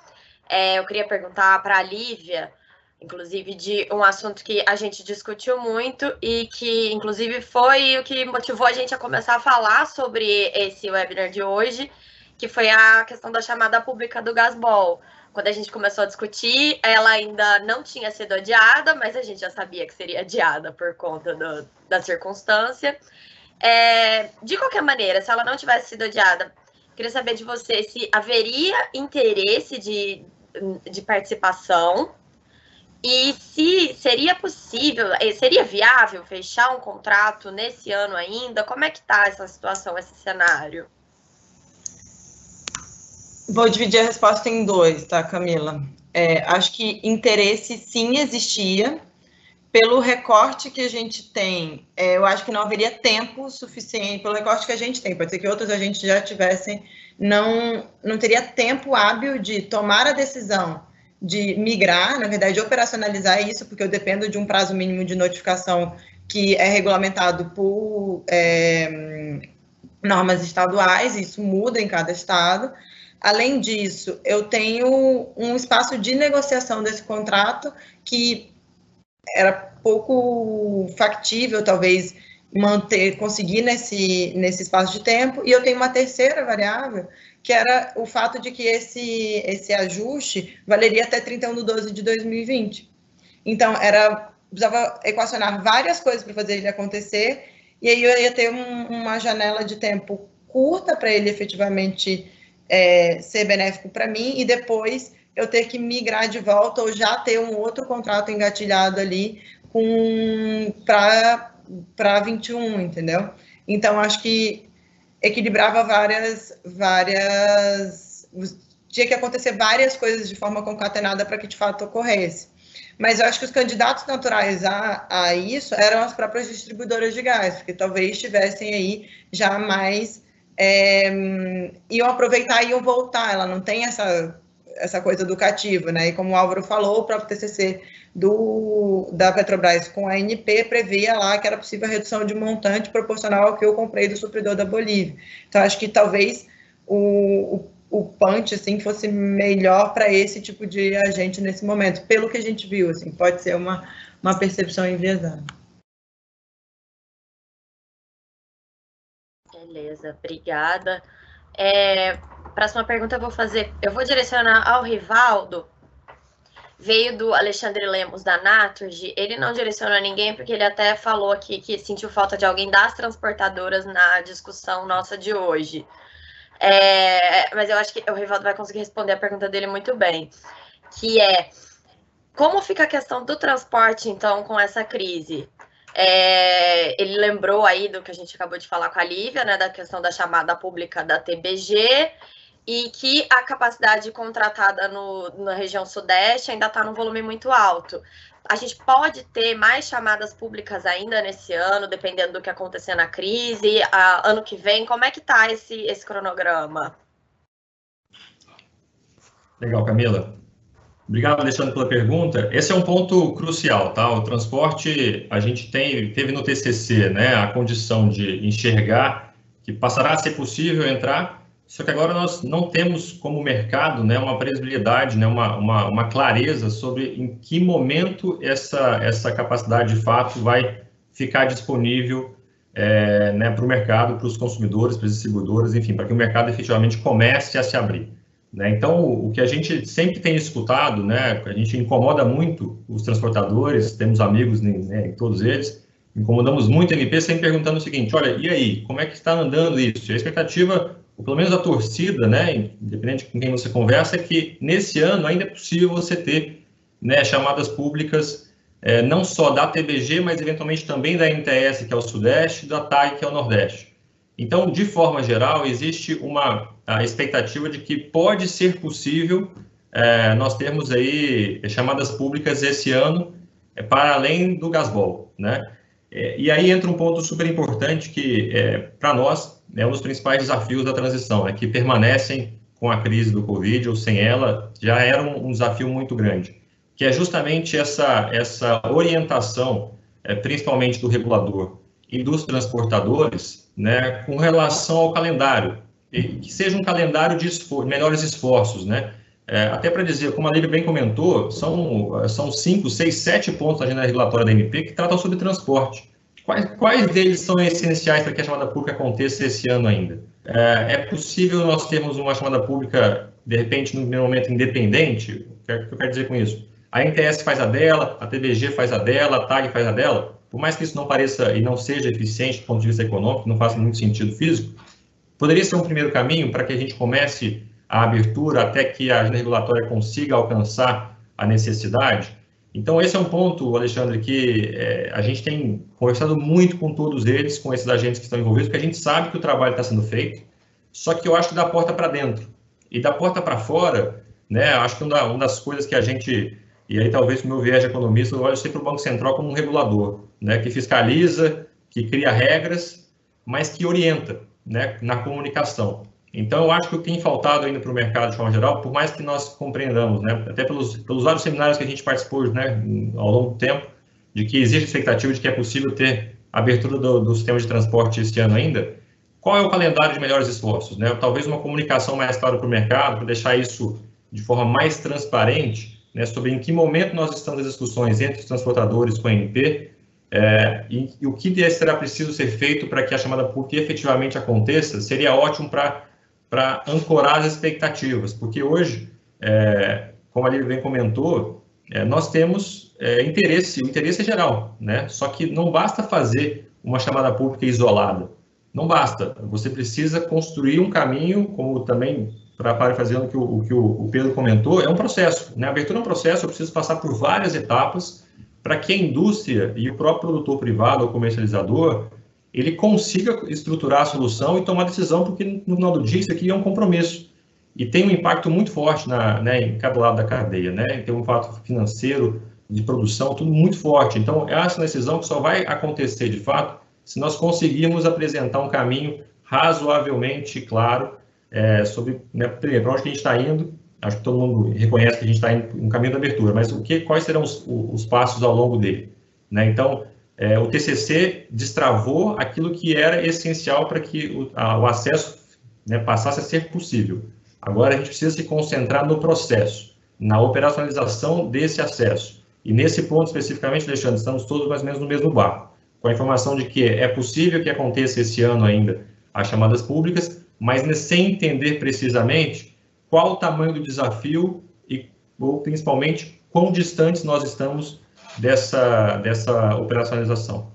é, eu queria perguntar para a Lívia inclusive de um assunto que a gente discutiu muito e que, inclusive, foi o que motivou a gente a começar a falar sobre esse webinar de hoje, que foi a questão da chamada pública do Gasbol. Quando a gente começou a discutir, ela ainda não tinha sido adiada, mas a gente já sabia que seria adiada por conta do, da circunstância. É, de qualquer maneira, se ela não tivesse sido adiada, queria saber de você se haveria interesse de, de participação e se seria possível, eh, seria viável fechar um contrato nesse ano ainda? Como é que está essa situação, esse cenário? Vou dividir a resposta em dois, tá, Camila? É, acho que interesse sim existia. Pelo recorte que a gente tem, é, eu acho que não haveria tempo suficiente, pelo recorte que a gente tem, pode ser que outros agentes já tivessem, não, não teria tempo hábil de tomar a decisão de migrar, na verdade, operacionalizar isso, porque eu dependo de um prazo mínimo de notificação que é regulamentado por é, normas estaduais, isso muda em cada estado. Além disso, eu tenho um espaço de negociação desse contrato que era pouco factível, talvez, manter, conseguir nesse, nesse espaço de tempo. E eu tenho uma terceira variável, que era o fato de que esse, esse ajuste valeria até 31 de 12 de 2020. Então, era precisava equacionar várias coisas para fazer ele acontecer, e aí eu ia ter um, uma janela de tempo curta para ele efetivamente é, ser benéfico para mim, e depois eu ter que migrar de volta ou já ter um outro contrato engatilhado ali com para 21, entendeu? Então, acho que equilibrava várias, várias. Tinha que acontecer várias coisas de forma concatenada para que de fato ocorresse. Mas eu acho que os candidatos naturais a, a isso eram as próprias distribuidoras de gás, que talvez tivessem aí já mais. É, iam aproveitar e iam voltar. Ela não tem essa, essa coisa educativa, né? E como o Álvaro falou, o próprio TCC do, da Petrobras com a ANP previa lá que era possível a redução de montante proporcional ao que eu comprei do supridor da Bolívia. Então, acho que talvez o, o, o punch assim, fosse melhor para esse tipo de agente nesse momento, pelo que a gente viu. Assim, pode ser uma, uma percepção enviesada. Beleza, obrigada. É, próxima pergunta eu vou fazer, eu vou direcionar ao Rivaldo, veio do Alexandre Lemos da Naturgy, ele não direcionou ninguém porque ele até falou aqui que sentiu falta de alguém das transportadoras na discussão nossa de hoje. É, mas eu acho que o Rivaldo vai conseguir responder a pergunta dele muito bem, que é como fica a questão do transporte, então, com essa crise? É, ele lembrou aí do que a gente acabou de falar com a Lívia, né, da questão da chamada pública da TBG, e que a capacidade contratada no, na região sudeste ainda está num volume muito alto. A gente pode ter mais chamadas públicas ainda nesse ano, dependendo do que acontecer na crise, a, ano que vem. Como é que está esse, esse cronograma? Legal, Camila. Obrigado, Alexandre, pela pergunta. Esse é um ponto crucial, tá? O transporte, a gente tem, teve no TCC, né, a condição de enxergar que passará a ser possível entrar só que agora nós não temos como mercado né, uma previsibilidade, né, uma, uma, uma clareza sobre em que momento essa, essa capacidade de fato vai ficar disponível é, né, para o mercado, para os consumidores, para os distribuidores, enfim, para que o mercado efetivamente comece a se abrir. Né? Então, o que a gente sempre tem escutado, né, a gente incomoda muito os transportadores, temos amigos né, em todos eles, incomodamos muito a MP sempre perguntando o seguinte, olha, e aí, como é que está andando isso? A expectativa ou pelo menos a torcida, né, independente com quem você conversa, é que nesse ano ainda é possível você ter né, chamadas públicas é, não só da TBG, mas eventualmente também da NTS, que é o Sudeste, da TAG, que é o Nordeste. Então, de forma geral, existe uma expectativa de que pode ser possível é, nós termos aí chamadas públicas esse ano é, para além do gasbol, né? É, e aí entra um ponto super importante que, é, para nós, é um dos principais desafios da transição, é que permanecem com a crise do Covid ou sem ela, já era um, um desafio muito grande, que é justamente essa, essa orientação, é, principalmente do regulador e dos transportadores, né, com relação ao calendário, que seja um calendário de esfor melhores esforços, né, é, até para dizer, como a Lívia bem comentou, são, são cinco, seis, sete pontos da agenda regulatória da MP que tratam sobre transporte. Quais, quais deles são essenciais para que a chamada pública aconteça esse ano ainda? É, é possível nós termos uma chamada pública, de repente, no primeiro momento, independente? O que, eu quero dizer com isso? A NTS faz a dela, a TVG faz a dela, a TAG faz a dela. Por mais que isso não pareça e não seja eficiente do ponto de vista econômico, não faça muito sentido físico, poderia ser um primeiro caminho para que a gente comece a abertura até que a agenda regulatória consiga alcançar a necessidade. Então, esse é um ponto, Alexandre, que é, a gente tem conversado muito com todos eles, com esses agentes que estão envolvidos, porque a gente sabe que o trabalho está sendo feito, só que eu acho que da porta para dentro. E da porta para fora, né, acho que uma, uma, das coisas que a gente, e aí talvez o meu viés de economista, eu olho sempre o Banco Central como um regulador, né, que fiscaliza, que cria regras, mas que orienta né, na comunicação. Então, eu acho que o que tem faltado ainda para o mercado de forma geral, por mais que nós compreendamos, né, até pelos, pelos vários seminários que a gente participou né, ao longo do tempo, de que existe expectativa de que é possível ter abertura do, do sistema de transporte este ano ainda, qual é o calendário de melhores esforços? Né? Talvez uma comunicação mais clara para o mercado, para deixar isso de forma mais transparente, né, sobre em que momento nós estamos nas discussões entre os transportadores com a MP é, e, e, o que será preciso ser feito para que a chamada PUC efetivamente aconteça, seria ótimo para para ancorar as expectativas, porque hoje, é, como a Lívia bem comentou, é, nós temos é, interesse, o interesse é geral, né? Só que não basta fazer uma chamada pública isolada, não basta. Você precisa construir um caminho, como também para parafraseando o que, o, que o Pedro comentou, é um processo. Né? Abertura é um processo, eu preciso passar por várias etapas para que a indústria e o próprio produtor privado ou comercializador ele consiga estruturar a solução e tomar decisão, porque no final do dia isso aqui é um compromisso. E tem um impacto muito forte na, né, em cada lado da cadeia, né? Tem um impacto financeiro, de produção, tudo muito forte. Então, essa decisão que só vai acontecer de fato se nós conseguirmos apresentar um caminho razoavelmente claro é, sobre, né, para onde a gente está indo. Acho que todo mundo reconhece que a gente está indo no caminho da abertura, mas o que, quais serão os, os passos ao longo dele? Né? Então, é, o TCC destravou aquilo que era essencial para que o, a, o acesso né, passasse a ser possível. Agora a gente precisa se concentrar no processo, na operacionalização desse acesso. E nesse ponto especificamente, Alexandre, estamos todos mais ou menos no mesmo barco, com a informação de que é possível que aconteça esse ano ainda as chamadas públicas, mas sem entender precisamente qual o tamanho do desafio e, ou principalmente, quão distantes nós estamos dessa, dessa operacionalização.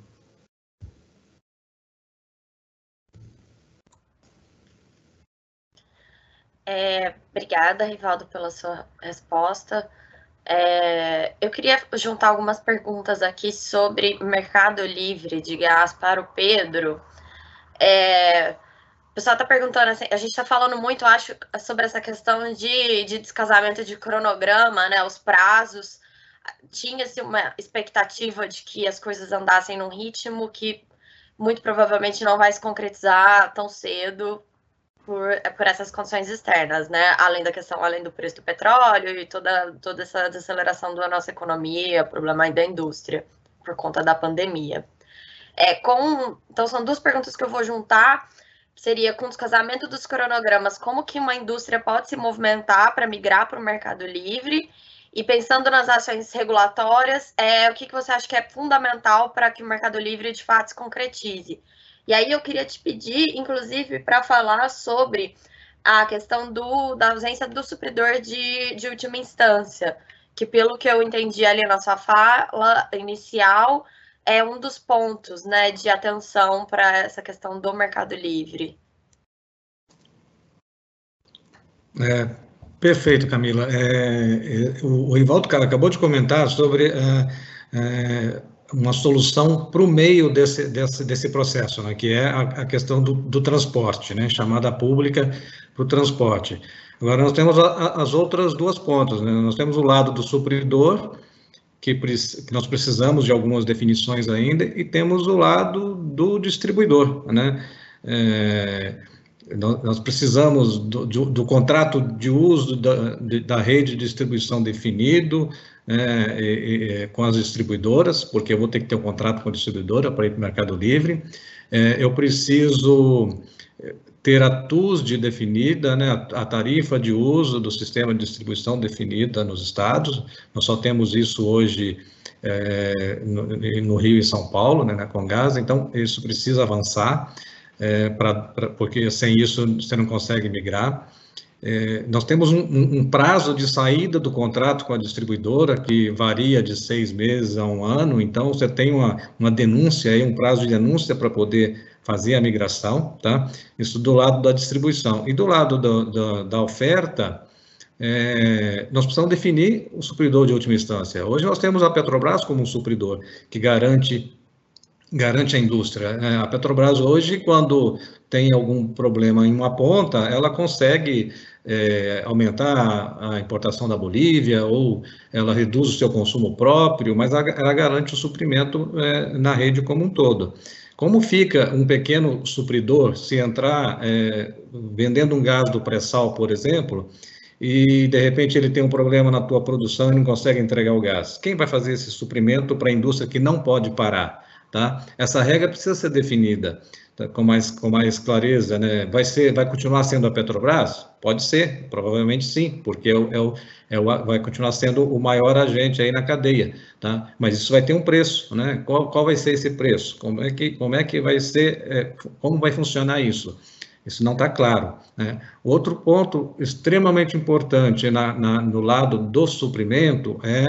É, obrigada, Rivaldo, pela sua resposta. É, eu queria juntar algumas perguntas aqui sobre mercado livre de gás para o Pedro. É, o pessoal está perguntando assim, a gente está falando muito, acho, sobre essa questão de, de descasamento de cronograma, né? Os prazos tinha-se uma expectativa de que as coisas andassem num ritmo que muito provavelmente não vai se concretizar tão cedo por, por essas condições externas, né? Além da questão, além do preço do petróleo e toda, toda essa desaceleração da nossa economia, problema da indústria, por conta da pandemia. É, com, então, são duas perguntas que eu vou juntar. Seria com o descasamento dos cronogramas, como que uma indústria pode se movimentar para migrar para o mercado livre e pensando nas ações regulatórias, é, o que, que você acha que é fundamental para que o Mercado Livre de fato se concretize? E aí eu queria te pedir, inclusive, para falar sobre a questão do, da ausência do supridor de, de última instância, que pelo que eu entendi ali na sua fala inicial, é um dos pontos né, de atenção para essa questão do Mercado Livre. É, Perfeito, Camila. É, é, o, o Ivaldo acabou de comentar sobre é, é uma solução para o meio desse, desse, desse processo, né, que é a, a questão do, do, transporte, né, chamada pública para o transporte. Agora, nós temos a, a, as outras duas pontas. Né, nós temos o lado do supridor, que, que, nós precisamos de algumas definições ainda, e temos o lado do distribuidor, né, é, nós precisamos do, do, do, contrato de uso da, de, da rede de distribuição definido é, e, e, com as distribuidoras, porque eu vou ter que ter um contrato com a distribuidora para ir para o Mercado Livre. É, eu preciso ter a TUSD definida, né, a tarifa de uso do sistema de distribuição definida nos estados. Nós só temos isso hoje é, no, no, Rio e São Paulo, né, na Congás, então isso precisa avançar, é, pra, pra, porque sem isso você não consegue migrar. É, nós temos um, um, prazo de saída do contrato com a distribuidora que varia de seis meses a um ano, então você tem uma, uma denúncia aí, um prazo de denúncia para poder fazer a migração, tá? Isso do lado da distribuição. E do lado do, do, da oferta, é, nós precisamos definir o supridor de última instância. Hoje nós temos a Petrobras como um supridor que garante garante a indústria. É, a Petrobras hoje, quando tem algum problema em uma ponta, ela consegue é, aumentar a importação da Bolívia ou ela reduz o seu consumo próprio, mas ela garante o suprimento é, na rede como um todo. Como fica um pequeno supridor se entrar é, vendendo um gás do pré-sal, por exemplo, e de repente ele tem um problema na tua produção e não consegue entregar o gás? Quem vai fazer esse suprimento para a indústria que não pode parar? Tá? Essa regra precisa ser definida. Tá, com mais, com mais clareza, né? Vai ser, vai continuar sendo a Petrobras? Pode ser, provavelmente sim, porque é o, é o, é o, vai continuar sendo o maior agente aí na cadeia, tá? Mas isso vai ter um preço, né? Qual, qual vai ser esse preço? Como é que, como é que vai ser, é, como vai funcionar isso? Isso não está claro. Né? Outro ponto extremamente importante na, na, no lado do suprimento é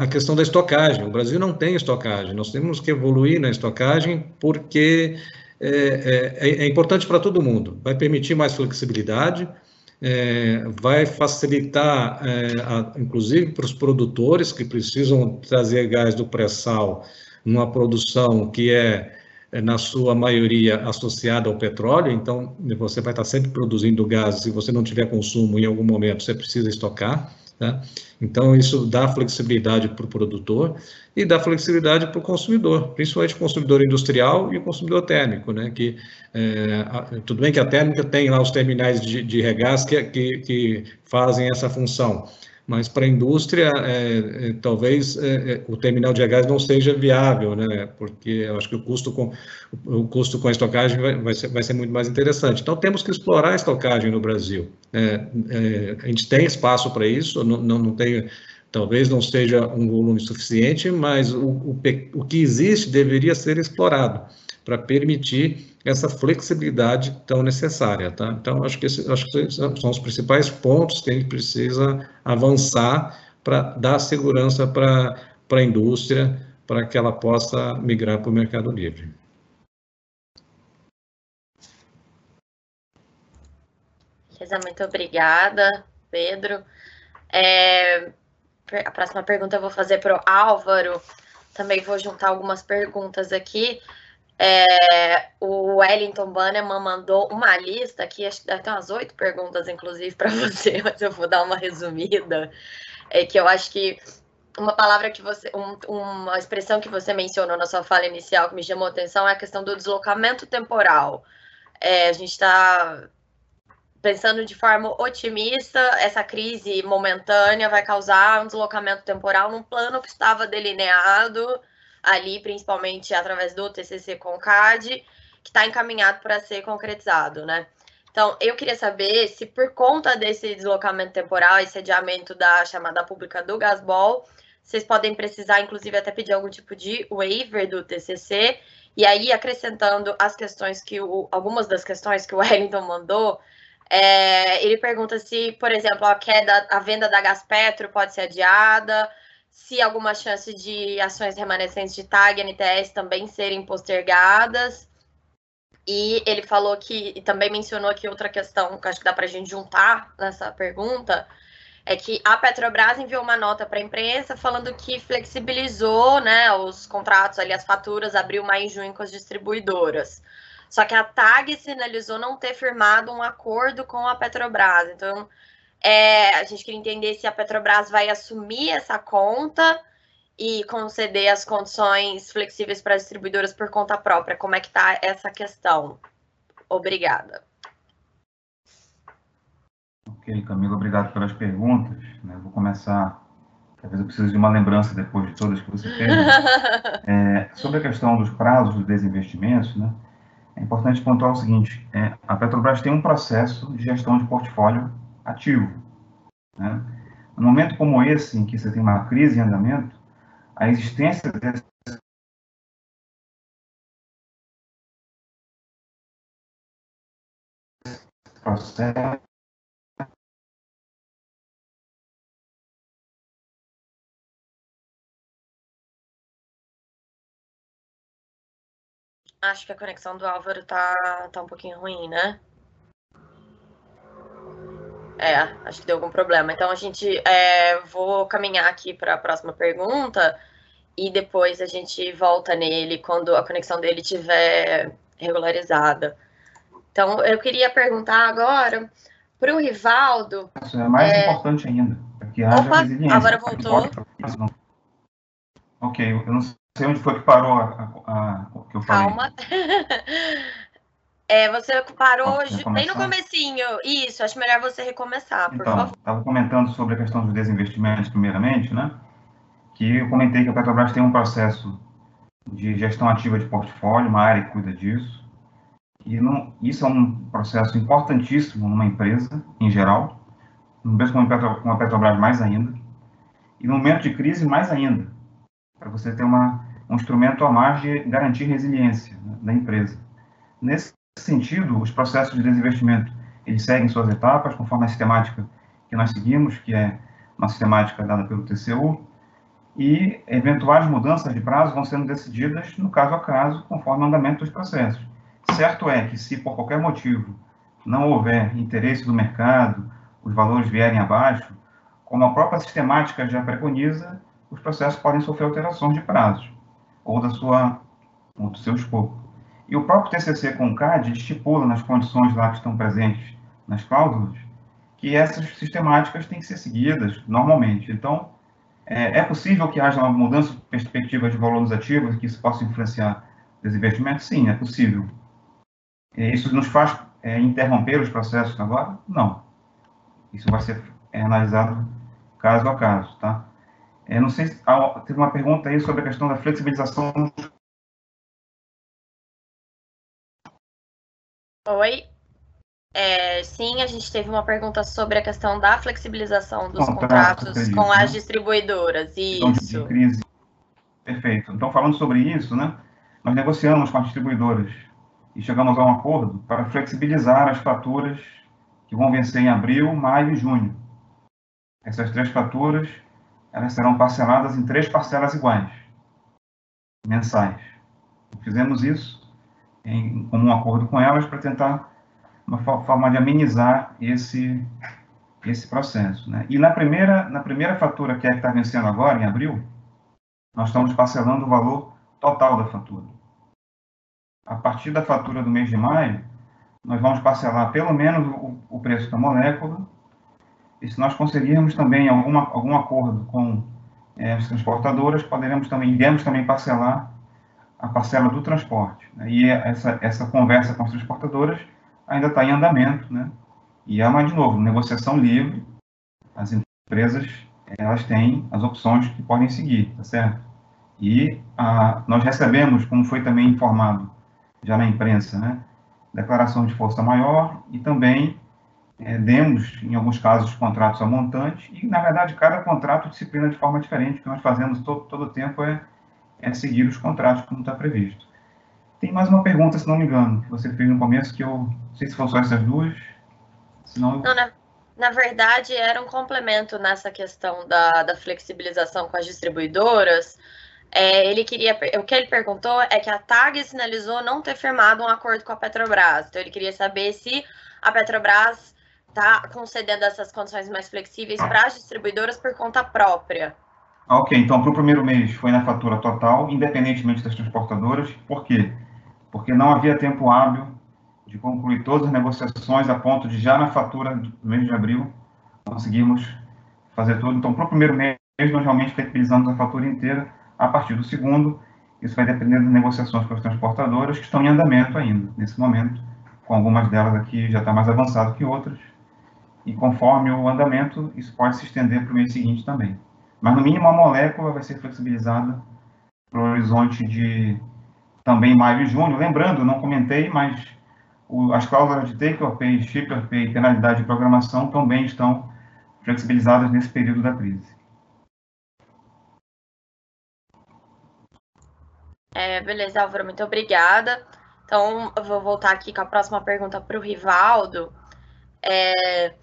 a questão da estocagem. O Brasil não tem estocagem, nós temos que evoluir na estocagem porque é, é, é importante para todo mundo. Vai permitir mais flexibilidade, é, vai facilitar, a, inclusive para os produtores que precisam trazer gás do pré-sal numa produção que é, é, na sua maioria, associada ao petróleo, então você vai estar sempre produzindo gás, se você não tiver consumo em algum momento, você precisa estocar. Tá? Então, isso dá flexibilidade para o produtor e dá flexibilidade para o consumidor, principalmente o consumidor industrial e o consumidor térmico, né? Que é, tudo bem que a térmica tem lá os terminais de, de regás que, que, que fazem essa função, mas para a indústria, é, é, talvez é, é, o terminal de gás não seja viável, né? Porque eu acho que o custo com, o custo com a estocagem vai, vai, ser, vai ser muito mais interessante. Então, temos que explorar a estocagem no Brasil. É, é, a gente tem espaço para isso, não, não, não tem, talvez não seja um volume suficiente, mas o, o, o que existe deveria ser explorado para permitir essa flexibilidade tão necessária, tá? Então, acho que, esse, acho que são os principais pontos que a gente precisa avançar para dar segurança para a indústria, para que ela possa migrar para o mercado livre. Muito obrigada, Pedro. É, a próxima pergunta eu vou fazer para o Álvaro. Também vou juntar algumas perguntas aqui. É, o Wellington Bannerman mandou uma lista aqui, acho que deve ter umas oito perguntas, inclusive, para você, mas eu vou dar uma resumida. É que eu acho que uma palavra que você, um, uma expressão que você mencionou na sua fala inicial que me chamou a atenção é a questão do deslocamento temporal. É, a gente está pensando de forma otimista, essa crise momentânea vai causar um deslocamento temporal num plano que estava delineado ali, principalmente através do TCC CAD, que está encaminhado para ser concretizado, né? Então, eu queria saber se por conta desse deslocamento temporal, esse adiamento da chamada pública do Gasbol, vocês podem precisar, inclusive, até pedir algum tipo de waiver do TCC, e aí, acrescentando as questões que o, algumas das questões que o Wellington mandou, é, ele pergunta se, por exemplo, a queda, a venda da Gaspetro pode ser adiada, se alguma chance de ações remanescentes de TAG e NTS também serem postergadas. E ele falou que, e também mencionou aqui outra questão que acho que dá para a gente juntar nessa pergunta, é que a Petrobras enviou uma nota para a imprensa falando que flexibilizou né, os contratos, ali, as faturas, abril, maio e junho com as distribuidoras. Só que a TAG sinalizou não ter firmado um acordo com a Petrobras. Então, é, a gente queria entender se a Petrobras vai assumir essa conta e conceder as condições flexíveis para as distribuidoras por conta própria. Como é que está essa questão? Obrigada. Ok, Camila, obrigado pelas perguntas. Né? Vou começar, talvez eu precise de uma lembrança depois de todas que você fez. É, sobre a questão dos prazos dos desinvestimentos, né? é importante pontuar o seguinte: é, a Petrobras tem um processo de gestão de portfólio ativo. Né? No momento como esse, em que você tem uma crise em andamento, a existência desse processo Acho que a conexão do Álvaro tá, tá um pouquinho ruim, né? É, acho que deu algum problema. Então a gente é, vou caminhar aqui para a próxima pergunta e depois a gente volta nele quando a conexão dele estiver regularizada. Então eu queria perguntar agora para o Rivaldo. Isso é mais é... importante ainda, que haja Opa, resiliência. Agora voltou. Ok, eu não sei onde foi que parou a, a, o que eu falei. Calma. É, você parou bem no comecinho. Isso, acho melhor você recomeçar, por então, favor. Estava comentando sobre a questão dos desinvestimentos, primeiramente, né? Que eu comentei que a Petrobras tem um processo de gestão ativa de portfólio, uma área que cuida disso. E não, isso é um processo importantíssimo numa empresa, em geral, mesmo com a Petrobras mais ainda. E no momento de crise, mais ainda, para você ter uma, um instrumento a mais de garantir resiliência né, da empresa. Nesse sentido, os processos de desinvestimento, eles seguem suas etapas, conforme a sistemática que nós seguimos, que é uma sistemática dada pelo TCU, e eventuais mudanças de prazo vão sendo decididas no caso a caso, conforme o andamento dos processos. Certo é que, se por qualquer motivo não houver interesse do mercado, os valores vierem abaixo, como a própria sistemática já preconiza, os processos podem sofrer alterações de prazos ou da sua ou do seu escopo. E o próprio TCC com CAD estipula nas condições lá que estão presentes nas cláusulas que essas sistemáticas têm que ser seguidas normalmente. Então, é, é possível que haja uma mudança de perspectiva de valores ativos que isso possa influenciar desinvestimento? Sim, é possível. E isso nos faz é, interromper os processos agora? Não. Isso vai ser é, analisado caso a caso, tá? É, não sei se teve uma pergunta aí sobre a questão da flexibilização Oi. É, sim, a gente teve uma pergunta sobre a questão da flexibilização dos contratos acredito, com as né? distribuidoras. Isso. De crise. Perfeito. Então, falando sobre isso, né, nós negociamos com as distribuidoras e chegamos a um acordo para flexibilizar as faturas que vão vencer em abril, maio e junho. Essas três faturas elas serão parceladas em três parcelas iguais, mensais. Fizemos isso em comum acordo com elas para tentar uma forma de amenizar esse esse processo. Né? E na primeira, na primeira fatura, que é que está vencendo agora, em abril, nós estamos parcelando o valor total da fatura. A partir da fatura do mês de maio, nós vamos parcelar pelo menos o, o preço da molécula e se nós conseguirmos também alguma, algum acordo com é, as transportadoras, poderemos também, iremos também parcelar a parcela do transporte. Né? E essa, essa conversa com as transportadoras ainda está em andamento, né? E é, mas, de novo, negociação livre, as empresas, elas têm as opções que podem seguir, tá certo? E a, nós recebemos, como foi também informado já na imprensa, né? Declaração de força maior e também é, demos, em alguns casos, contratos a montante, e, na verdade, cada contrato disciplina de forma diferente. O que nós fazemos todo, todo o tempo é, é seguir os contratos como está previsto. Tem mais uma pergunta, se não me engano, que você fez no começo, que eu não sei se foram só essas duas. Senão... Não, na, na verdade, era um complemento nessa questão da, da flexibilização com as distribuidoras. É, ele queria, o que ele perguntou é que a TAG sinalizou não ter firmado um acordo com a Petrobras. Então, ele queria saber se a Petrobras está concedendo essas condições mais flexíveis para as distribuidoras por conta própria. Ah, ok, então para o primeiro mês foi na fatura total, independentemente das transportadoras. Por quê? Porque não havia tempo hábil de concluir todas as negociações a ponto de já na fatura do mês de abril conseguirmos fazer tudo. Então, para o primeiro mês, nós realmente flexibilizamos a fatura inteira. A partir do segundo, isso vai depender das negociações com as transportadoras, que estão em andamento ainda, nesse momento, com algumas delas aqui já está mais avançado que outras, e conforme o andamento, isso pode se estender para o mês seguinte também. Mas, no mínimo, a molécula vai ser flexibilizada para o horizonte de também maio e junho. Lembrando, não comentei, mas o, as cláusulas de take or pay, ship or pay, penalidade de programação também estão flexibilizadas nesse período da crise. É, beleza, Álvaro, muito obrigada. Então, eu vou voltar aqui com a próxima pergunta para o Rivaldo. É,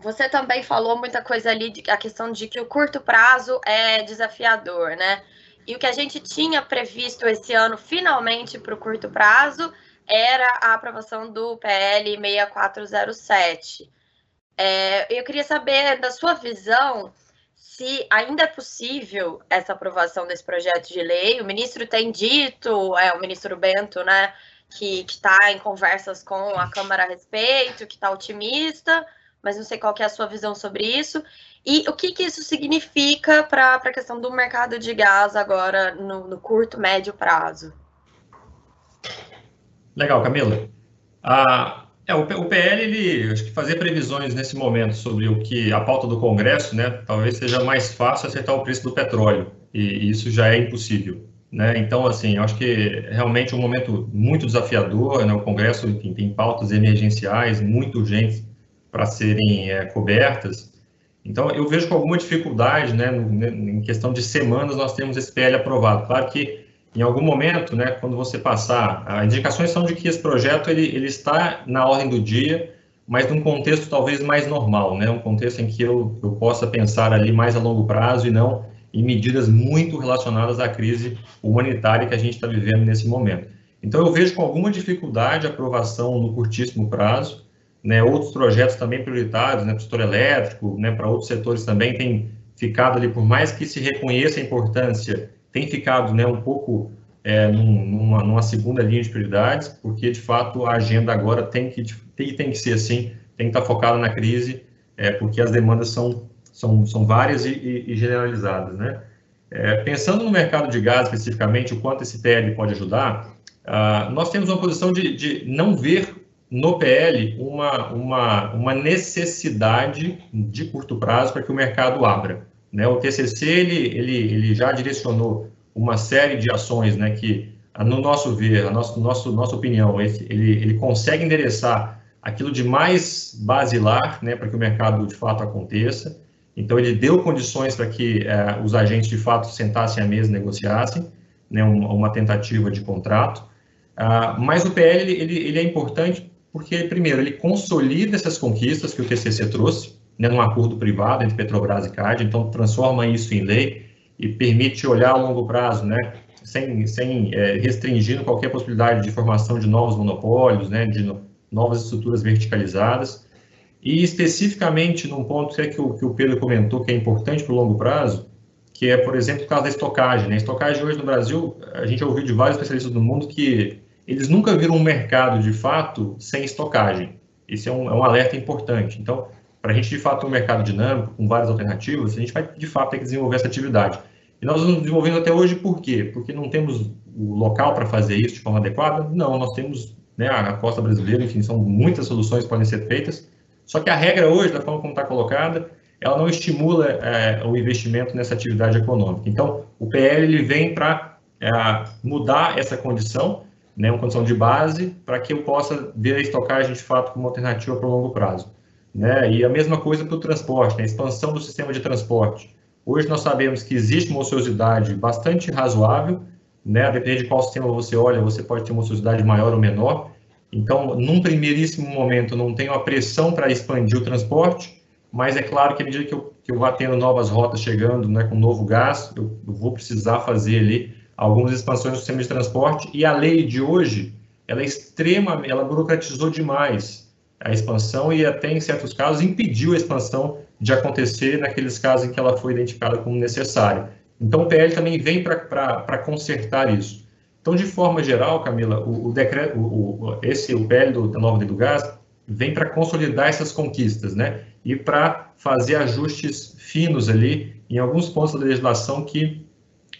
você também falou muita coisa ali, de, a questão de que o curto prazo é desafiador, né? E o que a gente tinha previsto esse ano, finalmente, para o curto prazo, era a aprovação do PL 6407. É, eu queria saber, da sua visão, se ainda é possível essa aprovação desse projeto de lei. O ministro tem dito, é o ministro Bento, né, que está em conversas com a Câmara a respeito, que está otimista, mas não sei qual é a sua visão sobre isso. E o que, que isso significa para a questão do mercado de gás agora no, no curto, médio prazo? Legal, Camila. Ah, é, o, o PL, ele, acho que fazer previsões nesse momento sobre o que a pauta do Congresso, né, talvez seja mais fácil acertar o preço do petróleo, e, e isso já é impossível. Né? Então, assim, eu acho que realmente é um momento muito desafiador, né? o Congresso, enfim, tem pautas emergenciais muito urgentes para serem é, cobertas. Então, eu vejo com alguma dificuldade, né, né, em questão de semanas, nós temos esse PL aprovado. Claro que, em algum momento, né, quando você passar, as indicações são de que esse projeto ele, ele está na ordem do dia, mas num contexto talvez mais normal, né, um contexto em que eu, eu possa pensar ali mais a longo prazo e não em medidas muito relacionadas à crise humanitária que a gente está vivendo nesse momento. Então, eu vejo com alguma dificuldade a aprovação no curtíssimo prazo, né, outros projetos também prioritários, né, para o setor elétrico, né, para outros setores também tem ficado ali, por mais que se reconheça a importância, tem ficado né, um pouco é, numa, numa, segunda linha de prioridades, porque de fato a agenda agora tem que, tem, tem que ser assim, tem que estar focada na crise, é, porque as demandas são, são, são várias e, e, e generalizadas. Né? É, pensando no mercado de gás especificamente, o quanto esse PL pode ajudar, ah, nós temos uma posição de, de não ver no PL uma, uma, uma necessidade de curto prazo para que o mercado abra. Né? O TCC ele, ele, ele já direcionou uma série de ações né, que, no nosso ver, a nosso, nosso, nossa opinião, ele, ele consegue endereçar aquilo de mais basilar né, para que o mercado de fato aconteça. Então, ele deu condições para que eh, os agentes de fato sentassem à mesa e negociassem né, uma, uma tentativa de contrato. Uh, mas o PL ele, ele é importante porque, primeiro, ele consolida essas conquistas que o TCC trouxe, né, num acordo privado entre Petrobras e CAD, então transforma isso em lei e permite olhar a longo prazo, né, sem, sem é, restringindo qualquer possibilidade de formação de novos monopólios, né, de no, novas estruturas verticalizadas. E especificamente num ponto que, é que, o, que o Pedro comentou que é importante para o longo prazo, que é, por exemplo, o caso da estocagem. Né? Estocagem hoje no Brasil, a gente ouviu de vários especialistas do mundo que eles nunca viram um mercado de fato sem estocagem. Esse é um, é um alerta importante. Então, para a gente de fato ter um mercado dinâmico, com várias alternativas, a gente vai de fato ter que desenvolver essa atividade. E nós estamos desenvolvendo até hoje por quê? Porque não temos o local para fazer isso de forma adequada? Não, nós temos né, a costa brasileira, enfim, são muitas soluções que podem ser feitas. Só que a regra hoje, da forma como está colocada, ela não estimula é, o investimento nessa atividade econômica. Então, o PL ele vem para é, mudar essa condição né, uma condição de base para que eu possa ver a estocagem de fato como alternativa para o longo prazo. Né? E a mesma coisa para o transporte, né? a expansão do sistema de transporte. Hoje nós sabemos que existe uma ociosidade bastante razoável, né? a depender de qual sistema você olha, você pode ter uma ociosidade maior ou menor. Então, num primeiríssimo momento, não tenho a pressão para expandir o transporte, mas é claro que à medida que eu, que eu vá tendo novas rotas chegando, né, com novo gás, eu, eu vou precisar fazer ali algumas expansões do sistema de transporte e a lei de hoje, ela é extrema, ela burocratizou demais a expansão e até em certos casos impediu a expansão de acontecer naqueles casos em que ela foi identificada como necessária. Então o PL também vem para consertar isso. Então, de forma geral, Camila, o, o decreto, o, o, esse o PL do, da nova lei do gás vem para consolidar essas conquistas, né? E para fazer ajustes finos ali em alguns pontos da legislação que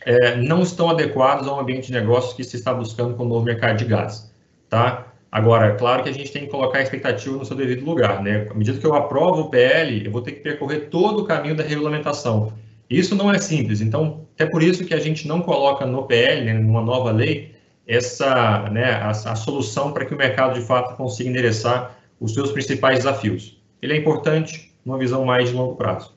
é, não estão adequados ao ambiente de negócios que se está buscando com o novo mercado de gás. Tá? Agora, é claro que a gente tem que colocar a expectativa no seu devido lugar. Né? À medida que eu aprovo o PL, eu vou ter que percorrer todo o caminho da regulamentação. Isso não é simples. Então, é por isso que a gente não coloca no PL, né, numa nova lei, essa, né, a, a solução para que o mercado de fato consiga endereçar os seus principais desafios. Ele é importante numa visão mais de longo prazo.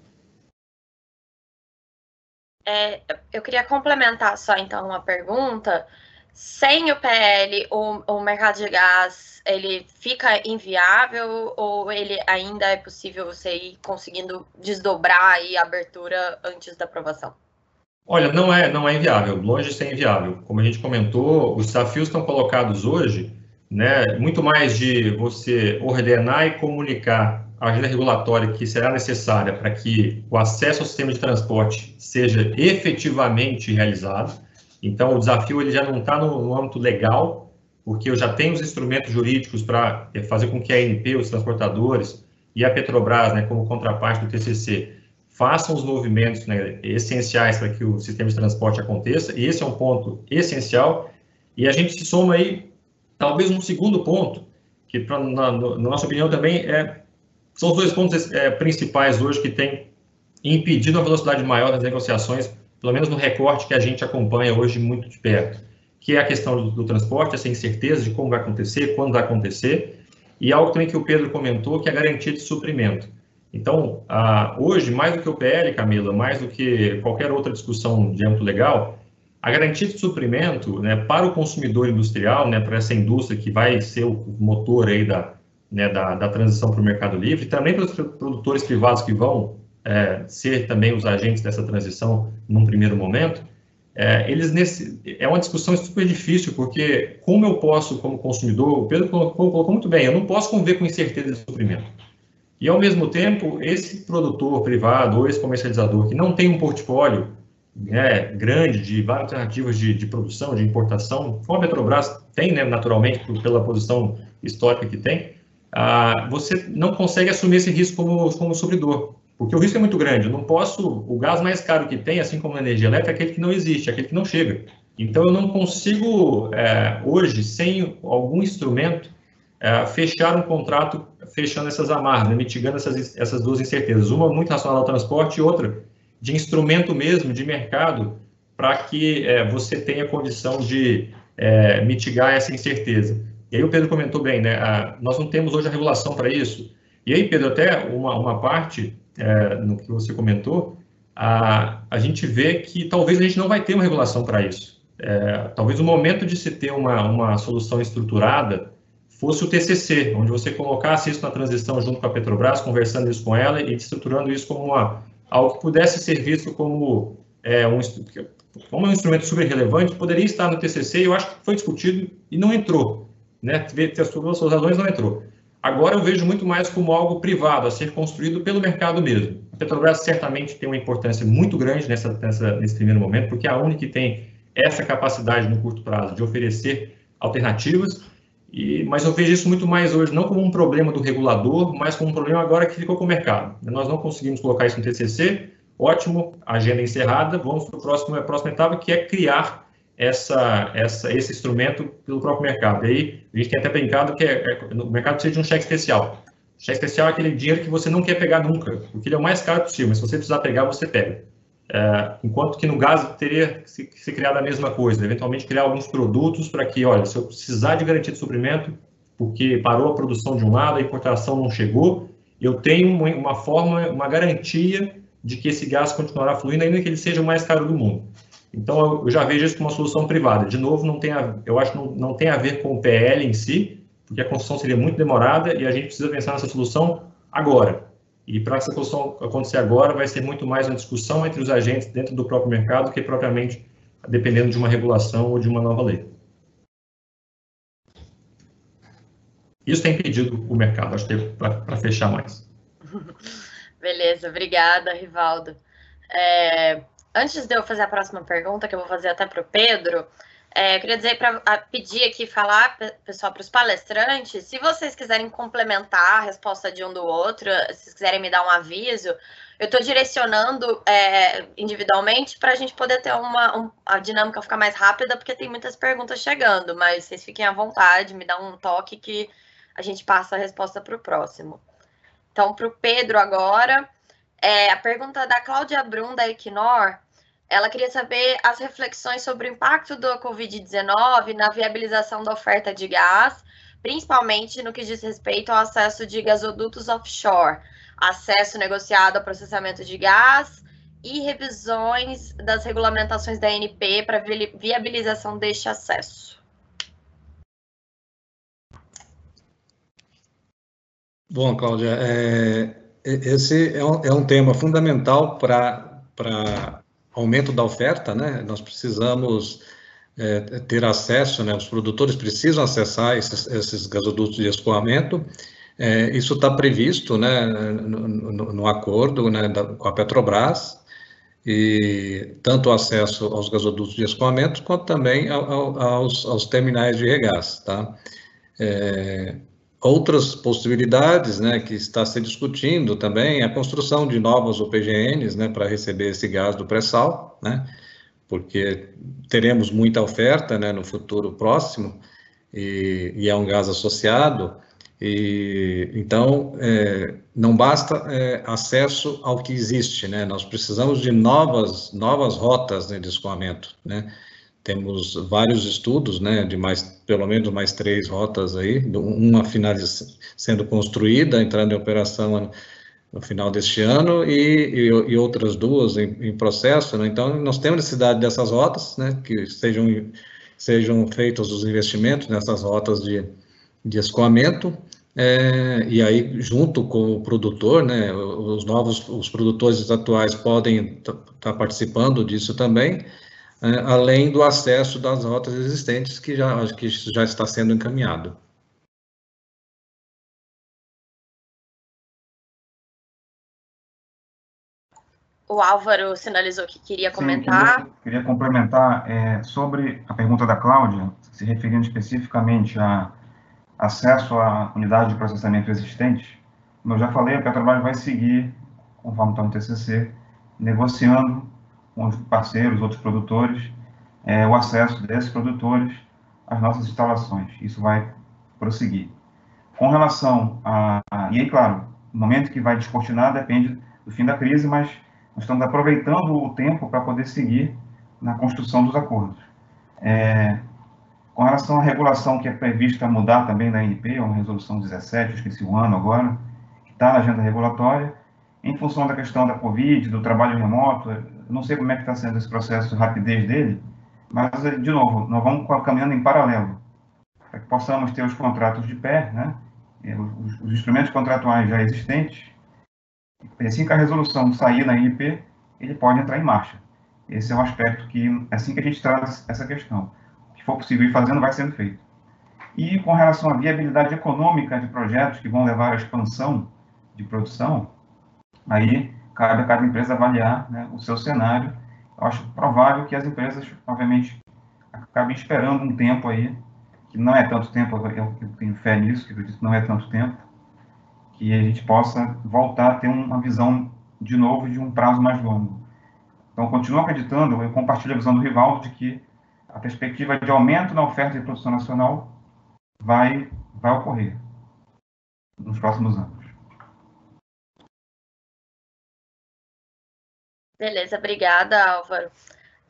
É, eu queria complementar só então uma pergunta. Sem o PL, o, o mercado de gás ele fica inviável ou ele ainda é possível você ir conseguindo desdobrar aí a abertura antes da aprovação? Olha, não é, não é inviável, longe de ser inviável. Como a gente comentou, os desafios estão colocados hoje, né, muito mais de você ordenar e comunicar a agenda regulatória que será necessária para que o acesso ao sistema de transporte seja efetivamente realizado. Então, o desafio ele já não está no, no âmbito legal, porque eu já tenho os instrumentos jurídicos para fazer com que a ANP, os transportadores e a Petrobras, né, como contraparte do TCC, façam os movimentos né, essenciais para que o sistema de transporte aconteça, e esse é um ponto essencial. E a gente se soma aí, talvez um segundo ponto, que pra, na, na, nossa opinião também é, são os dois pontos é, principais hoje que têm impedido uma velocidade maior das negociações, pelo menos no recorte que a gente acompanha hoje muito de perto, que é a questão do, do transporte, essa incerteza de como vai acontecer, quando vai acontecer, e algo também que o Pedro comentou, que é a garantia de suprimento. Então, ah, hoje, mais do que o PL, Camila, mais do que qualquer outra discussão de âmbito legal, a garantia de suprimento né, para o consumidor industrial, né, para essa indústria que vai ser o motor aí da, né, da, da transição para o mercado livre, também para os produtores privados que vão é, ser também os agentes dessa transição num primeiro momento, é, eles nesse, é uma discussão super difícil, porque como eu posso, como consumidor, o Pedro colocou, colocou muito bem, eu não posso conviver com incerteza de suprimento. E, ao mesmo tempo, esse produtor privado ou esse comercializador que não tem um portfólio né, grande de várias alternativas de, de, produção, de importação, como a Petrobras tem, né, naturalmente, pela posição histórica que tem, ah, você não consegue assumir esse risco como, como supridor, porque o risco é muito grande. Eu não posso, o gás mais caro que tem, assim como a energia elétrica, é aquele que não existe, é aquele que não chega. Então, eu não consigo, é, hoje, sem algum instrumento, é, fechar um contrato fechando essas amarras, né, mitigando essas, essas duas incertezas. Uma muito relacionada ao transporte e outra de instrumento mesmo, de mercado, para que é, você tenha condição de é, mitigar essa incerteza. E aí o Pedro comentou bem, né? A, nós não temos hoje a regulação para isso. E aí, Pedro, até uma, uma parte é, no que você comentou, a, a gente vê que talvez a gente não vai ter uma regulação para isso. É, talvez o momento de se ter uma, uma solução estruturada fosse o TCC, onde você colocasse isso na transição junto com a Petrobras, conversando isso com ela e estruturando isso como uma, algo que pudesse ser visto como, é, um, como um instrumento super relevante, poderia estar no TCC eu acho que foi discutido e não entrou. Né? As suas razões não entrou. Agora eu vejo muito mais como algo privado, a ser construído pelo mercado mesmo. A Petrobras certamente tem uma importância muito grande nessa, nessa, nesse primeiro momento, porque é a única que tem essa capacidade no curto prazo de oferecer alternativas e, mas eu vejo isso muito mais hoje, não como um problema do regulador, mas como um problema agora que ficou com o mercado. Nós não conseguimos colocar isso no TCC, ótimo, agenda encerrada, vamos para a próxima, próxima etapa, que é criar essa, essa, esse instrumento pelo próprio mercado. E aí, a gente tem até brincado que é, é, o mercado precisa de um cheque especial. O cheque especial é aquele dinheiro que você não quer pegar nunca, porque ele é o mais caro possível, mas se você precisar pegar, você pega. É, enquanto que no gás teria que se, que se criar a mesma coisa, eventualmente criar alguns produtos para que, olha, se eu precisar de garantia de suprimento, porque parou a produção de um lado, a importação não chegou, eu tenho uma, forma, uma garantia de que esse gás continuará fluindo, ainda que ele seja o mais caro do mundo. Então, eu, já vejo isso como uma solução privada. De novo, não tem a, eu acho que não, não tem a ver com o PL em si, porque a construção seria muito demorada e a gente precisa pensar nessa solução agora. E para essa solução acontecer agora, vai ser muito mais uma discussão entre os agentes dentro do próprio mercado que propriamente dependendo de uma regulação ou de uma nova lei. Isso tem impedido o mercado, acho que para fechar mais. Beleza, obrigada, Rivaldo. É, antes de eu fazer a próxima pergunta, que eu vou fazer até para o Pedro, é, eu queria dizer para pedir aqui, falar, pessoal, para os palestrantes, se vocês quiserem complementar a resposta de um do outro, se vocês quiserem me dar um aviso, eu estou direcionando é, individualmente para a gente poder ter uma um, a dinâmica ficar mais rápida, porque tem muitas perguntas chegando, mas vocês fiquem à vontade, me dá um toque que a gente passa a resposta para o próximo. Então, para o Pedro agora, é, a pergunta da Cláudia Brum, da Equinor, ela queria saber as reflexões sobre o impacto da Covid-19 na viabilização da oferta de gás, principalmente no que diz respeito ao acesso de gasodutos offshore, acesso negociado ao processamento de gás e revisões das regulamentações da ANP para viabilização deste acesso. Bom, Cláudia, é, esse é um, é um tema fundamental para aumento da oferta, né? Nós precisamos é, ter acesso, né? Os produtores precisam acessar esses, esses gasodutos de escoamento. É, isso está previsto, né? No, no, no acordo, né? Da, com a Petrobras e tanto o acesso aos gasodutos de escoamento quanto também ao, aos, aos, terminais de regás, tá? É, outras possibilidades, né, que está se discutindo também, é a construção de novos OPGNs, né, para receber esse gás do pré-sal, né, porque teremos muita oferta, né, no futuro próximo, e, e é um gás associado, e então é, não basta é, acesso ao que existe, né, nós precisamos de novas, novas rotas né, de escoamento, né, temos vários estudos, né, de mais, pelo menos mais três rotas aí, uma sendo construída, entrando em operação no final deste ano, e, e, e outras duas em, em, processo, né, então nós temos necessidade dessas rotas, né, que sejam, sejam feitos os investimentos nessas rotas de, de escoamento, é, e aí junto com o produtor, né, os novos, os produtores atuais podem estar tá participando disso também, além do acesso das rotas existentes, que já, que já está sendo encaminhado. O Álvaro sinalizou que queria comentar. Sim, queria, queria, complementar é, sobre a pergunta da Cláudia, se referindo especificamente a acesso à unidade de processamento existente. Como eu já falei, a Petrobras vai seguir, conforme está no TCC, negociando com os parceiros, outros produtores, é, o acesso desses produtores às nossas instalações. Isso vai prosseguir. Com relação a. E aí, claro, o momento que vai descortinar depende do fim da crise, mas nós estamos aproveitando o tempo para poder seguir na construção dos acordos. É, com relação à regulação que é prevista mudar também da NP, é uma resolução 17, esqueci o ano agora, que está na agenda regulatória, em função da questão da Covid, do trabalho remoto, não sei como é que está sendo esse processo de rapidez dele, mas, de novo, nós vamos caminhando em paralelo, para que possamos ter os contratos de pé, né? os, os instrumentos contratuais já existentes, e assim que a resolução sair na IP, ele pode entrar em marcha. Esse é um aspecto que, assim que a gente traz essa questão, o que for possível ir fazendo, vai sendo feito. E com relação à viabilidade econômica de projetos que vão levar à expansão de produção, aí cabe a cada empresa avaliar né, o seu cenário. Eu acho provável que as empresas, obviamente, acabem esperando um tempo aí, que não é tanto tempo, eu, tenho fé nisso, que eu que não é tanto tempo, que a gente possa voltar a ter uma visão, de novo, de um prazo mais longo. Então, continuo acreditando, eu compartilho a visão do Rivaldo, de que a perspectiva de aumento na oferta de produção nacional vai, vai ocorrer nos próximos anos. Beleza, obrigada, Álvaro.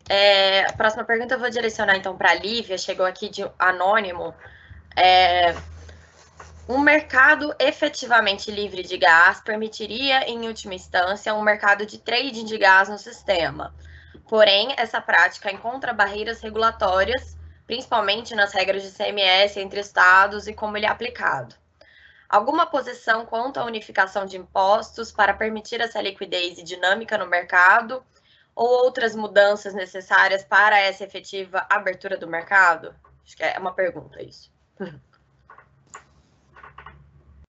É, a próxima pergunta eu vou direcionar então para a Lívia, chegou aqui de anônimo. É, um mercado efetivamente livre de gás permitiria, em última instância, um mercado de trading de gás no sistema. Porém, essa prática encontra barreiras regulatórias, principalmente nas regras de CMS entre estados e como ele é aplicado alguma posição quanto à unificação de impostos para permitir essa liquidez e dinâmica no mercado ou outras mudanças necessárias para essa efetiva abertura do mercado? Acho que é uma pergunta isso.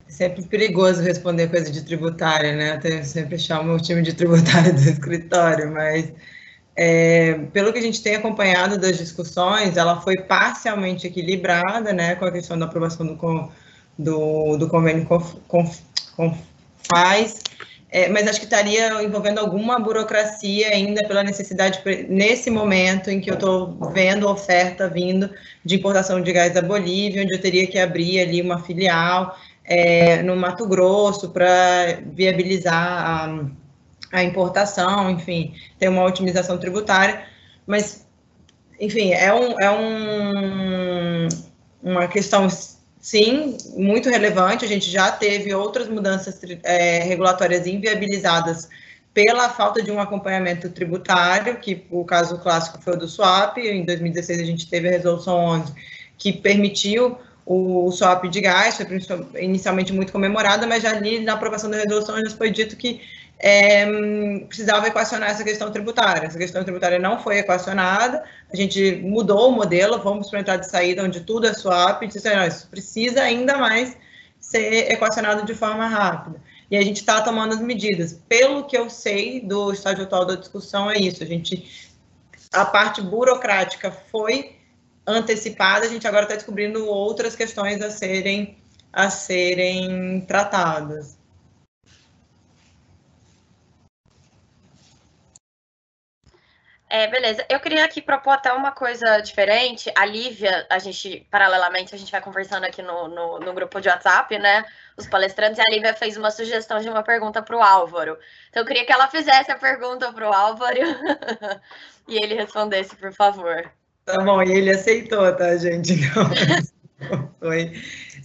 Sempre perigoso responder coisa de tributária, né? Eu sempre chamo o time de tributário do escritório, mas é, pelo que a gente tem acompanhado das discussões, ela foi parcialmente equilibrada, né, com a questão da aprovação do, do, do convênio Confaz, é, mas acho que estaria envolvendo alguma burocracia ainda pela necessidade, nesse momento em que eu estou vendo oferta vindo de importação de gás da Bolívia, onde eu teria que abrir ali uma filial é, no Mato Grosso para viabilizar a, a importação, enfim, tem uma otimização tributária, mas, enfim, é, um, é um, uma questão, sim, muito relevante. A gente já teve outras mudanças é, regulatórias inviabilizadas pela falta de um acompanhamento tributário, que o caso clássico foi o do swap, em 2016 a gente teve a resolução 11, que permitiu o swap de gás, foi inicialmente muito comemorada, mas já ali na aprovação da resolução já foi dito que é, precisava equacionar essa questão tributária. Essa questão tributária não foi equacionada, a gente mudou o modelo, vamos para a entrada e saída, onde tudo é swap, e disse, não, isso precisa ainda mais ser equacionado de forma rápida. E a gente está tomando as medidas. Pelo que eu sei do estágio atual da discussão, é isso. A gente, a parte burocrática foi antecipada, a gente agora está descobrindo outras questões a serem, a serem tratadas. É, beleza. Eu queria aqui propor até uma coisa diferente. A Lívia, a gente, paralelamente, a gente vai conversando aqui no, no, no grupo de WhatsApp, né? Os palestrantes, e a Lívia fez uma sugestão de uma pergunta para o Álvaro. Então, eu queria que ela fizesse a pergunta para o Álvaro e ele respondesse, por favor. Tá bom, e ele aceitou, tá, gente? Então, foi.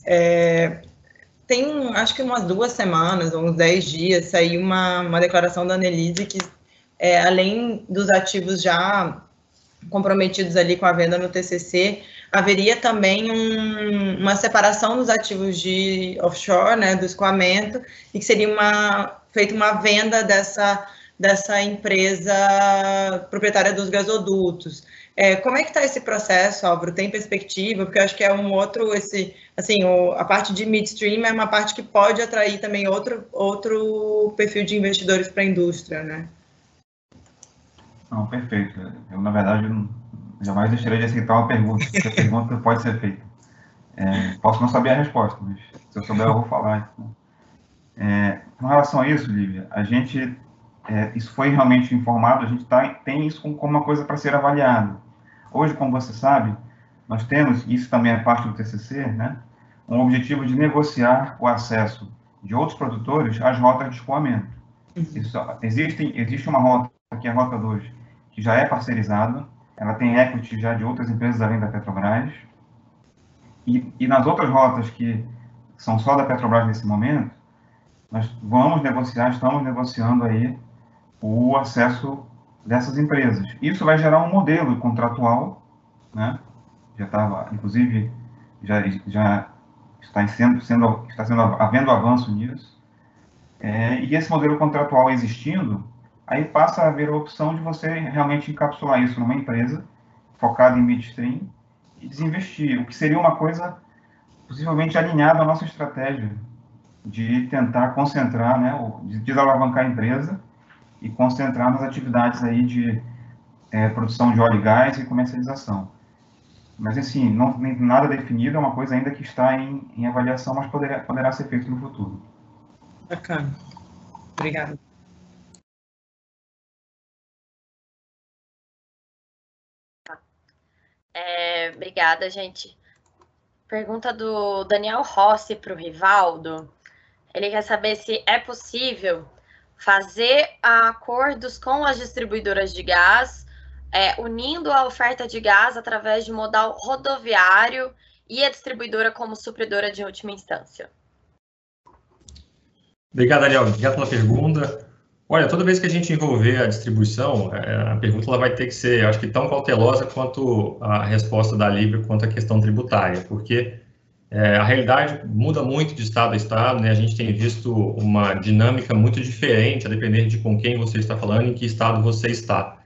É, tem, acho que umas duas semanas, uns dez dias, saiu uma, uma declaração da Annelise que é, além dos ativos já comprometidos ali com a venda no TCC, haveria também um, uma separação dos ativos de offshore, né, do escoamento, e que seria uma, feita uma venda dessa, dessa empresa proprietária dos gasodutos. É, como é que está esse processo, Álvaro? Tem perspectiva? Porque eu acho que é um outro, esse, assim, o, a parte de midstream é uma parte que pode atrair também outro, outro perfil de investidores para a indústria, né? Não, perfeito. Eu, na verdade, jamais deixarei de aceitar uma pergunta, porque a pergunta pode ser feita. É, posso não saber a resposta, mas se eu souber, eu vou falar. Então. É, com relação a isso, Lívia, a gente, é, isso foi realmente informado, a gente tá, tem isso como, como uma coisa para ser avaliada. Hoje, como você sabe, nós temos, isso também é parte do TCC, né, um objetivo de negociar o acesso de outros produtores às rotas de escoamento. Uhum. Isso, existem, existe uma rota, que é a Rota 2, que já é parcerizada, ela tem equity já de outras empresas além da Petrobras, e, e nas outras rotas que são só da Petrobras nesse momento, nós vamos negociar, estamos negociando aí o acesso dessas empresas. Isso vai gerar um modelo contratual, né? Já estava, inclusive, já, já está sendo, sendo, está sendo havendo avanço nisso. É, e esse modelo contratual existindo, aí passa a haver a opção de você realmente encapsular isso numa empresa focada em midstream e desinvestir, o que seria uma coisa possivelmente alinhada à nossa estratégia de tentar concentrar, né, de desalavancar a empresa e concentrar nas atividades aí de é, produção de óleo e gás e comercialização. Mas, assim, não nem nada definido, é uma coisa ainda que está em, em avaliação, mas poderá, poderá ser feito no futuro. Bacana. Obrigada. É, obrigada, gente. Pergunta do Daniel Rossi para o Rivaldo. Ele quer saber se é possível fazer acordos com as distribuidoras de gás, é, unindo a oferta de gás através de modal rodoviário e a distribuidora como supridora de última instância. Obrigado, Daniel. Obrigado pela pergunta. Olha, toda vez que a gente envolver a distribuição, é, a pergunta ela vai ter que ser, acho que, tão cautelosa quanto a resposta da Libra quanto a questão tributária, porque é, a realidade muda muito de estado a estado, né? A gente tem visto uma dinâmica muito diferente, a depender de com quem você está falando e em que estado você está.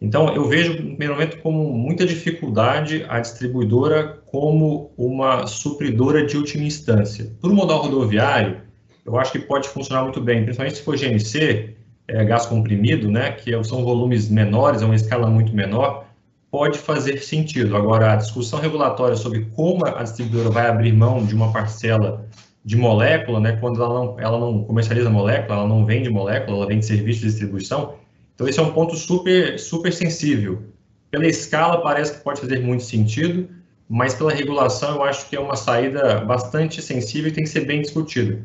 Então, eu vejo, no primeiro momento, como muita dificuldade a distribuidora como uma supridora de última instância. Por modal rodoviário, eu acho que pode funcionar muito bem, principalmente se for GNC, é, gás comprimido, né, que são volumes menores, é uma escala muito menor, pode fazer sentido. Agora, a discussão regulatória sobre como a distribuidora vai abrir mão de uma parcela de molécula, né, quando ela não, ela não comercializa molécula, ela não vende molécula, ela vende serviço de distribuição. Então, esse é um ponto super, super sensível. Pela escala, parece que pode fazer muito sentido, mas pela regulação, eu acho que é uma saída bastante sensível e tem que ser bem discutida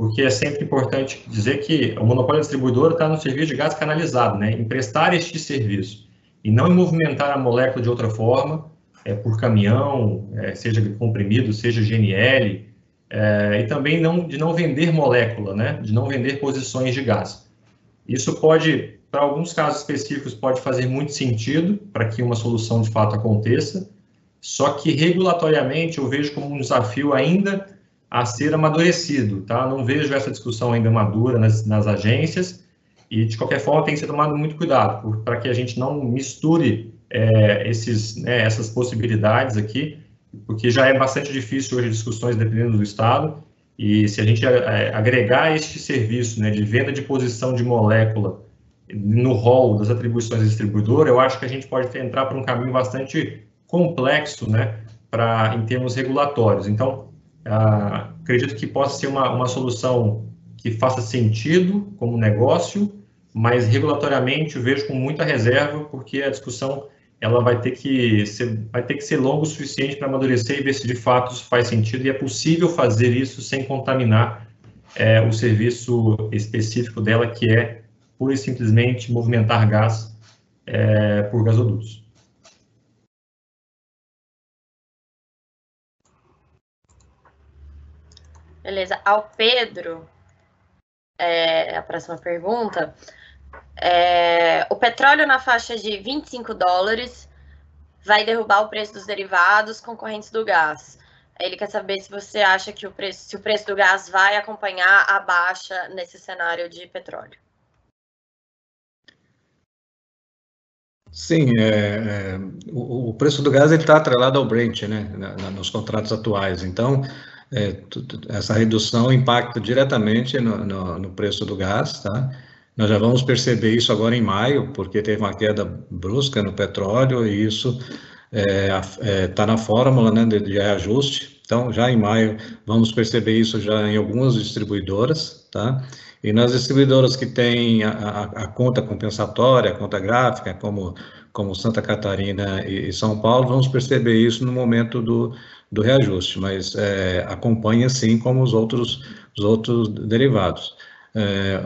porque é sempre importante dizer que o monopólio distribuidor está no serviço de gás canalizado, né? Em prestar este serviço e não em movimentar a molécula de outra forma, é, por caminhão, é, seja comprimido, seja GNL, é, e também não, de não vender molécula, né? De não vender posições de gás. Isso pode, para alguns casos específicos, pode fazer muito sentido para que uma solução de fato aconteça, só que regulatoriamente eu vejo como um desafio ainda a ser amadurecido, tá? Não vejo essa discussão ainda madura nas, nas agências e, de qualquer forma, tem que ser tomado muito cuidado para que a gente não misture é, esses, né, essas possibilidades aqui, porque já é bastante difícil hoje discussões dependendo do estado e se a gente é, agregar este serviço né, de venda de posição de molécula no rol das atribuições do distribuidor, eu acho que a gente pode entrar para um caminho bastante complexo, né, para em termos regulatórios. Então, ah, acredito que possa ser uma, uma solução que faça sentido como negócio, mas regulatoriamente eu vejo com muita reserva, porque a discussão ela vai ter que ser, vai ter que ser longa o suficiente para amadurecer e ver se de fato isso faz sentido e é possível fazer isso sem contaminar é, o serviço específico dela, que é pura e simplesmente movimentar gás é, por gasodutos. Beleza. Ao Pedro, é, a próxima pergunta. É, o petróleo na faixa de 25 dólares vai derrubar o preço dos derivados concorrentes do gás. Ele quer saber se você acha que o preço, se o preço do gás vai acompanhar a baixa nesse cenário de petróleo. Sim, é, é, o, o, preço do gás está atrelado ao Brent, né, na, nos contratos atuais. Então, é, essa redução impacta diretamente no, no, no, preço do gás, tá? Nós já vamos perceber isso agora em maio, porque teve uma queda brusca no petróleo e isso está é, é, tá na fórmula né, de, de reajuste. Então, já em maio, vamos perceber isso já em algumas distribuidoras, tá? E nas distribuidoras que têm a, a, a conta compensatória, a conta gráfica, como, como Santa Catarina e, e São Paulo, vamos perceber isso no momento do, do reajuste, mas é, acompanha sim como os outros, os outros derivados. É,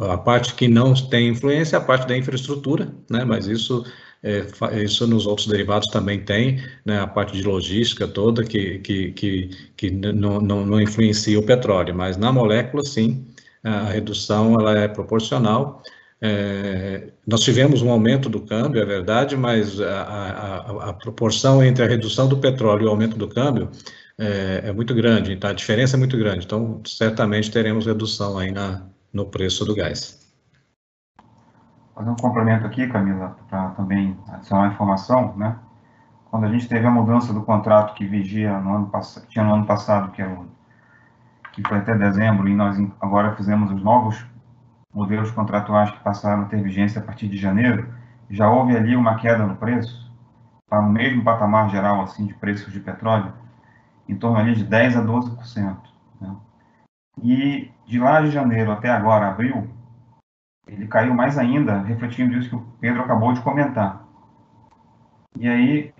a, a, parte que não tem influência é a parte da infraestrutura, né, mas isso, é, isso nos outros derivados também tem, né, a parte de logística toda que, que, que, que não, não, não influencia o petróleo, mas na molécula sim, a redução ela é proporcional é, nós tivemos um aumento do câmbio, é verdade, mas a, a, a, proporção entre a redução do petróleo e o aumento do câmbio é, é muito grande, então a diferença é muito grande. Então, certamente teremos redução aí na, no preço do gás. Fazer um complemento aqui, Camila, para também adicionar informação, né? Quando a gente teve a mudança do contrato que vigia no ano passado, tinha no ano passado, que, é que foi até dezembro, e nós agora fizemos os novos modelos contratuais que passaram a ter vigência a partir de janeiro, já houve ali uma queda no preço, para o mesmo patamar geral assim de preços de petróleo, em torno ali de 10 a 12%. Né? E de lá de janeiro até agora, abril, ele caiu mais ainda, refletindo isso que o Pedro acabou de comentar. E aí,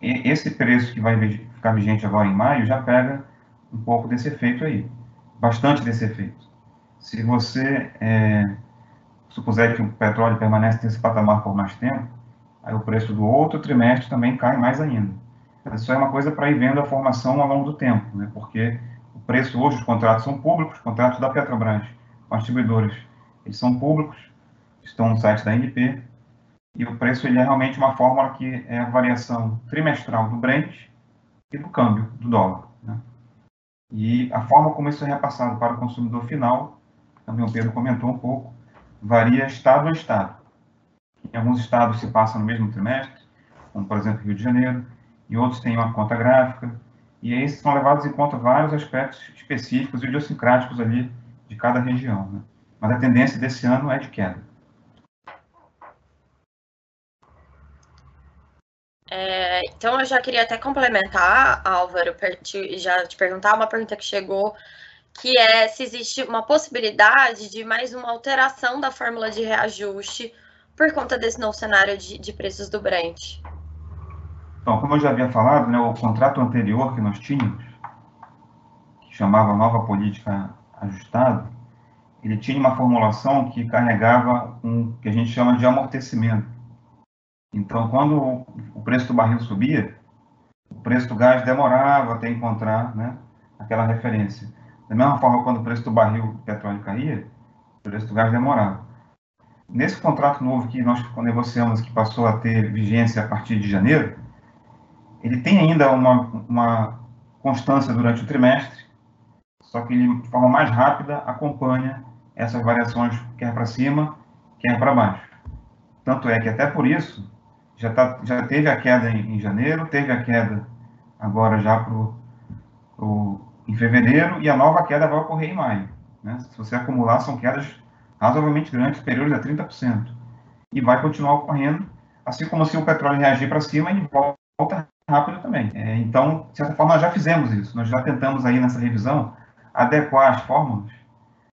esse preço que vai ficar vigente agora em maio já pega um pouco desse efeito aí, bastante desse efeito. Se você é, supuser que o petróleo permanece nesse patamar por mais tempo, aí o preço do outro trimestre também cai mais ainda. Isso é uma coisa para ir vendo a formação ao longo do tempo, né? porque o preço hoje, os contratos são públicos, os contratos da Petrobras com as distribuidoras, eles são públicos, estão no site da NP, e o preço ele é realmente uma fórmula que é a variação trimestral do Brent e do câmbio do dólar. Né? E a forma como isso é repassado para o consumidor final também o Pedro comentou um pouco, varia estado a estado. Em alguns estados se passa no mesmo trimestre, como por exemplo Rio de Janeiro, e outros têm uma conta gráfica, e aí são levados em conta vários aspectos específicos e idiosincráticos ali de cada região. Né? Mas a tendência desse ano é de queda. É, então, eu já queria até complementar, Álvaro, já te perguntar uma pergunta que chegou que é se existe uma possibilidade de mais uma alteração da fórmula de reajuste por conta desse novo cenário de, de preços do Brent. Então, como eu já havia falado, né, o contrato anterior que nós tínhamos, que chamava Nova Política Ajustada, ele tinha uma formulação que carregava um que a gente chama de amortecimento. Então, quando o preço do barril subia, o preço do gás demorava até encontrar né, aquela referência. Da mesma forma, quando o preço do barril do petróleo caía, o preço do gás demorava. Nesse contrato novo que nós negociamos, que passou a ter vigência a partir de janeiro, ele tem ainda uma, uma constância durante o trimestre, só que ele, de forma mais rápida, acompanha essas variações, quer para cima, quer para baixo. Tanto é que, até por isso, já, tá, já teve a queda em, em janeiro, teve a queda agora já pro, pro, em fevereiro, e a nova queda vai ocorrer em maio. Né? Se você acumular, são quedas razoavelmente grandes, superiores a 30%. E vai continuar ocorrendo, assim como se o petróleo reagir para cima, ele volta rápido também. É, então, de certa forma, nós já fizemos isso. Nós já tentamos aí nessa revisão adequar as fórmulas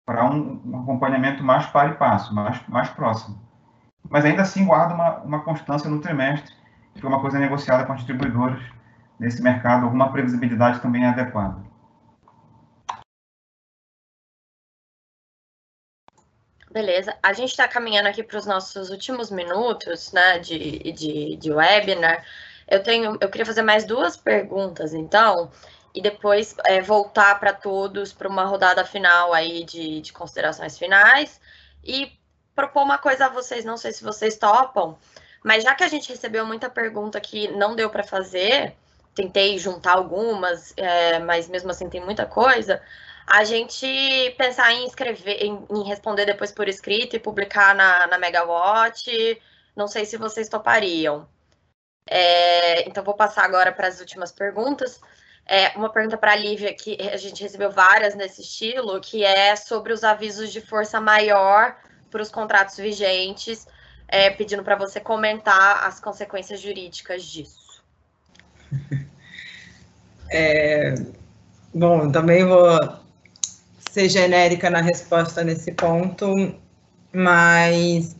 para um, um, acompanhamento mais par e passo, mais, mais próximo. Mas ainda assim guarda uma, uma constância no trimestre, que foi uma coisa negociada com as distribuidoras nesse mercado, alguma previsibilidade também é adequada. Beleza. A gente está caminhando aqui para os nossos últimos minutos né, de, de, de webinar. Eu tenho, eu queria fazer mais duas perguntas, então, e depois é, voltar para todos para uma rodada final aí de, de considerações finais e propor uma coisa a vocês, não sei se vocês topam, mas já que a gente recebeu muita pergunta que não deu para fazer, tentei juntar algumas, é, mas mesmo assim tem muita coisa a gente pensar em escrever, em, em, responder depois por escrito e publicar na, na Megawatt. Não sei se vocês topariam. É, então, vou passar agora para as últimas perguntas. É, uma pergunta para a Lívia, que a gente recebeu várias nesse estilo, que é sobre os avisos de força maior para os contratos vigentes, é, pedindo para você comentar as consequências jurídicas disso. É, bom, também vou ser genérica na resposta nesse ponto, mas,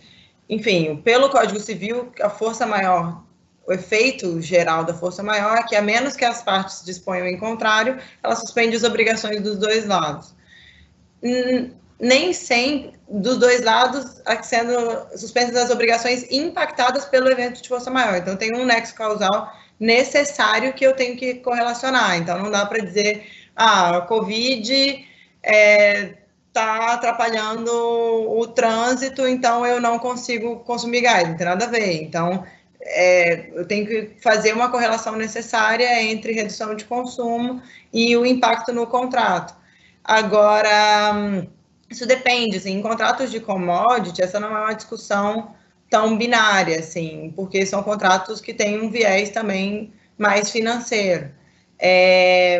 enfim, pelo Código Civil, a força maior, o efeito geral da força maior é que, a menos que as partes disponham em contrário, ela suspende as obrigações dos dois lados. Nem sempre, dos dois lados, sendo suspensas as obrigações impactadas pelo evento de força maior. Então, tem um nexo causal necessário que eu tenho que correlacionar. Então, não dá para dizer, ah, a Covid está é, tá atrapalhando o trânsito, então eu não consigo consumir gás, não tem nada a ver. Então, é, eu tenho que fazer uma correlação necessária entre redução de consumo e o impacto no contrato. Agora, isso depende, assim, em contratos de commodity, essa não é uma discussão tão binária, assim, porque são contratos que têm um viés também mais financeiro. É,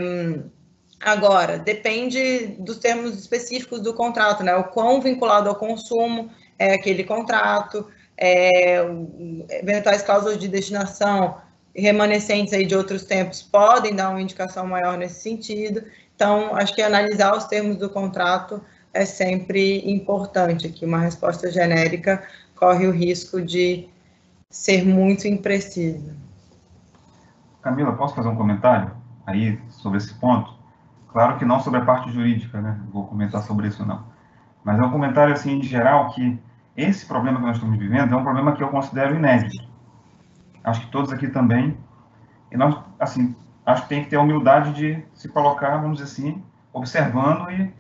Agora, depende dos termos específicos do contrato, né? O quão vinculado ao consumo é aquele contrato, é, eventuais cláusulas de destinação remanescentes aí de outros tempos podem dar uma indicação maior nesse sentido. Então, acho que analisar os termos do contrato é sempre importante aqui. Uma resposta genérica corre o risco de ser muito imprecisa. Camila, posso fazer um comentário aí sobre esse ponto? Claro que não sobre a parte jurídica, né? Vou comentar sobre isso não. Mas é um comentário assim em geral que esse problema que nós estamos vivendo é um problema que eu considero inédito. Acho que todos aqui também. E nós, assim, acho que tem que ter a humildade de se colocar, vamos dizer assim, observando e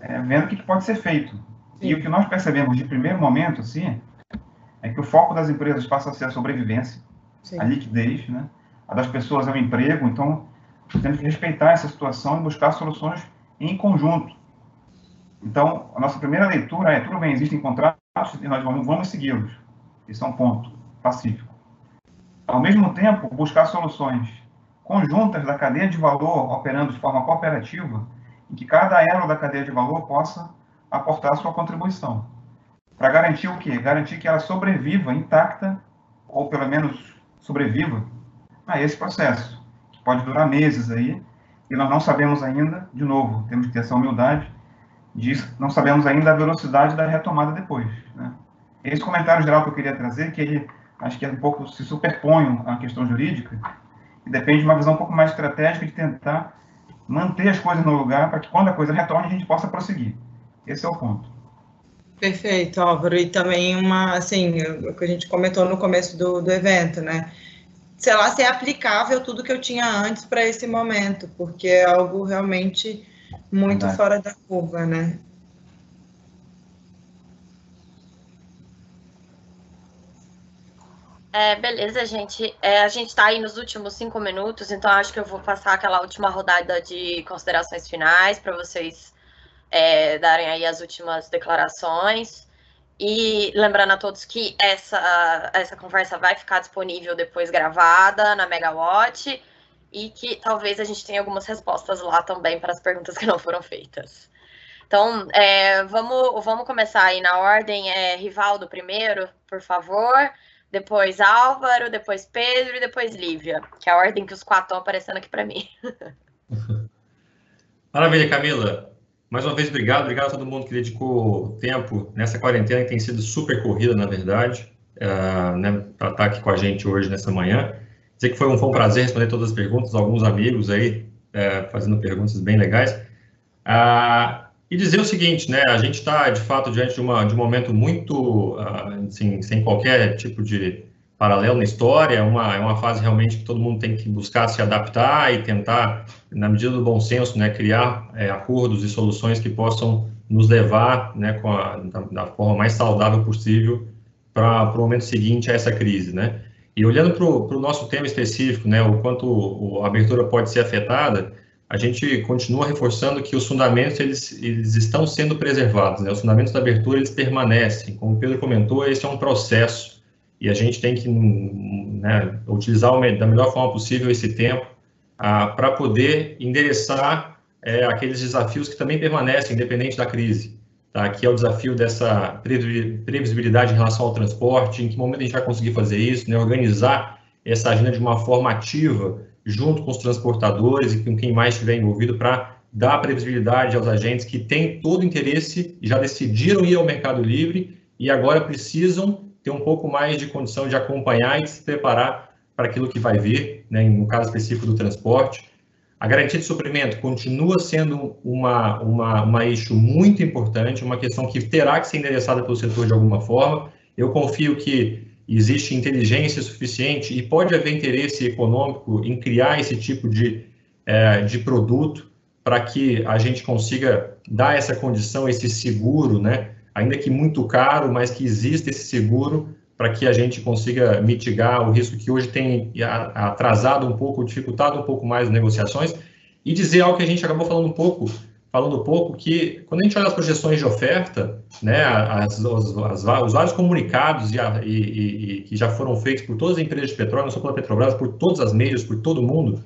é, vendo o que, pode ser feito. Sim. E o que nós percebemos de primeiro momento, assim, é que o foco das empresas passa a ser a sobrevivência, Sim. a liquidez, né? A das pessoas é o emprego. Então, temos que respeitar essa situação e buscar soluções em conjunto. Então, a nossa primeira leitura é: tudo bem, existem contratos e nós vamos, vamos segui-los. Isso é um ponto pacífico. Ao mesmo tempo, buscar soluções conjuntas da cadeia de valor operando de forma cooperativa, em que cada elo da cadeia de valor possa aportar sua contribuição. Para garantir o quê? Garantir que ela sobreviva intacta, ou pelo menos sobreviva, a esse processo pode durar meses aí, e nós não sabemos ainda, de novo, temos que ter essa humildade, de, não sabemos ainda a velocidade da retomada depois. Né? Esse comentário geral que eu queria trazer, que ele acho que é um pouco se superpõe à questão jurídica, e depende de uma visão um pouco mais estratégica de tentar manter as coisas no lugar para que quando a coisa retorne a gente possa prosseguir. Esse é o ponto. Perfeito, Álvaro. E também uma, assim, o que a gente comentou no começo do, do evento, né? Sei lá, se é aplicável tudo que eu tinha antes para esse momento, porque é algo realmente muito Verdade. fora da curva, né? É, beleza, gente. É, a gente está aí nos últimos cinco minutos, então acho que eu vou passar aquela última rodada de considerações finais para vocês é, darem aí as últimas declarações. E lembrando a todos que essa, essa conversa vai ficar disponível depois gravada na Megawatt e que talvez a gente tenha algumas respostas lá também para as perguntas que não foram feitas. Então, é, vamos, vamos começar aí na ordem. É, Rivaldo primeiro, por favor depois Álvaro, depois Pedro e depois Lívia, que é a ordem que os quatro estão aparecendo aqui para mim. Maravilha, Camila. Mais uma vez, obrigado. Obrigado a todo mundo que dedicou tempo nessa quarentena, que tem sido super corrida, na verdade, uh, né, para estar aqui com a gente hoje, nessa manhã. Dizer que foi um, foi um prazer responder todas as perguntas, alguns amigos aí uh, fazendo perguntas bem legais. Uh, e dizer o seguinte, né, a gente está, de fato, diante de, uma, de um momento muito, uh, assim, sem qualquer tipo de paralelo na história, é uma, é uma fase realmente que todo mundo tem que buscar se adaptar e tentar, na medida do bom senso, né, criar é, acordos e soluções que possam nos levar, né, com a, da, da forma mais saudável possível para o momento seguinte a essa crise, né. E olhando para o nosso tema específico, né, o quanto a abertura pode ser afetada, a gente continua reforçando que os fundamentos eles, eles estão sendo preservados, né? os fundamentos da abertura eles permanecem. Como o Pedro comentou, esse é um processo e a gente tem que né, utilizar da melhor forma possível esse tempo ah, para poder endereçar é, aqueles desafios que também permanecem, independente da crise. Tá? Aqui é o desafio dessa previsibilidade em relação ao transporte, em que momento a gente vai conseguir fazer isso, né? organizar essa agenda de uma forma ativa, junto com os transportadores e com quem mais estiver envolvido para dar previsibilidade aos agentes que têm todo o interesse, já decidiram ir ao mercado livre e agora precisam ter um pouco mais de condição de acompanhar e se preparar para aquilo que vai vir, né, no caso específico do transporte. A garantia de suprimento continua sendo uma, uma, uma eixo muito importante, uma questão que terá que ser endereçada pelo setor de alguma forma. Eu confio que existe inteligência suficiente e pode haver interesse econômico em criar esse tipo de, é, de produto para que a gente consiga dar essa condição, esse seguro, né? Ainda que muito caro, mas que exista esse seguro para que a gente consiga mitigar o risco que hoje tem atrasado um pouco, dificultado um pouco mais as negociações, e dizer algo que a gente acabou falando um pouco falando um pouco que, quando a gente olha as projeções de oferta, né, as, as, as, os vários comunicados e, e, e, que já foram feitos por todas as empresas de petróleo, não só pela Petrobras, por todas as meias, por todo mundo,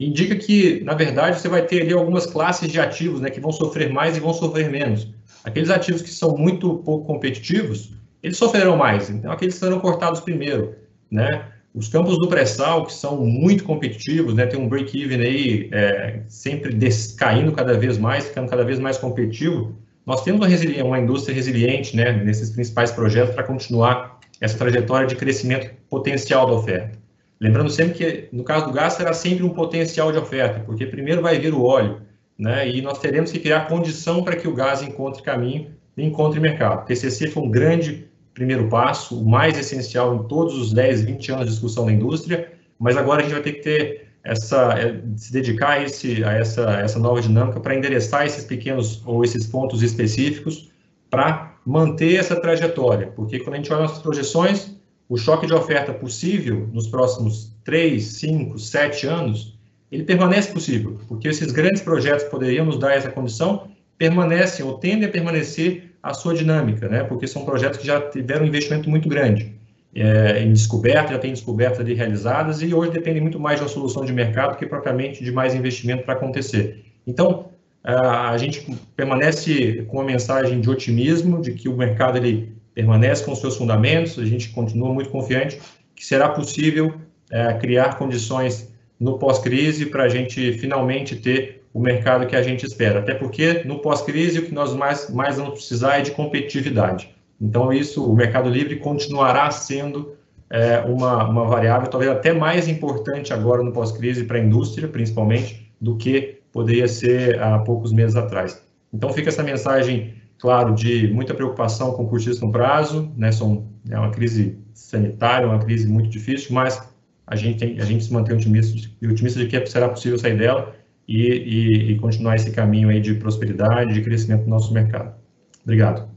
indica que, na verdade, você vai ter ali algumas classes de ativos né, que vão sofrer mais e vão sofrer menos. Aqueles ativos que são muito pouco competitivos, eles sofrerão mais, então aqueles serão cortados primeiro, né? Os campos do pré-sal, que são muito competitivos, né, tem um break-even aí é, sempre caindo cada vez mais, ficando cada vez mais competitivo, nós temos uma, uma indústria resiliente né, nesses principais projetos para continuar essa trajetória de crescimento potencial da oferta. Lembrando sempre que, no caso do gás, será sempre um potencial de oferta, porque primeiro vai vir o óleo, né, e nós teremos que criar condição para que o gás encontre caminho e encontre mercado. O TCC foi um grande primeiro passo, o mais essencial em todos os 10, 20 anos de discussão da indústria, mas agora a gente vai ter que ter essa, é, se dedicar a, esse, a essa, essa nova dinâmica para endereçar esses pequenos ou esses pontos específicos para manter essa trajetória, porque quando a gente olha nossas projeções, o choque de oferta possível nos próximos 3, 5, 7 anos, ele permanece possível, porque esses grandes projetos poderiam nos dar essa condição, permanecem ou tendem a permanecer a sua dinâmica, né? porque são projetos que já tiveram um investimento muito grande é, em descoberta, já tem descobertas ali realizadas e hoje dependem muito mais uma solução de mercado que propriamente de mais investimento para acontecer. Então, a gente permanece com uma mensagem de otimismo, de que o mercado ele permanece com seus fundamentos, a gente continua muito confiante que será possível é, criar condições no pós-crise para a gente finalmente ter o mercado que a gente espera. Até porque no pós-crise o que nós mais, mais vamos precisar é de competitividade. Então, isso, o mercado livre continuará sendo é, uma, uma variável talvez até mais importante agora no pós-crise para a indústria, principalmente, do que poderia ser há poucos meses atrás. Então, fica essa mensagem, claro, de muita preocupação com o curtíssimo prazo, né? São, é uma crise sanitária, uma crise muito difícil, mas a gente, tem, a gente se mantém otimista, otimista de que será possível sair dela e, e, e continuar esse caminho aí de prosperidade, de crescimento do nosso mercado. Obrigado.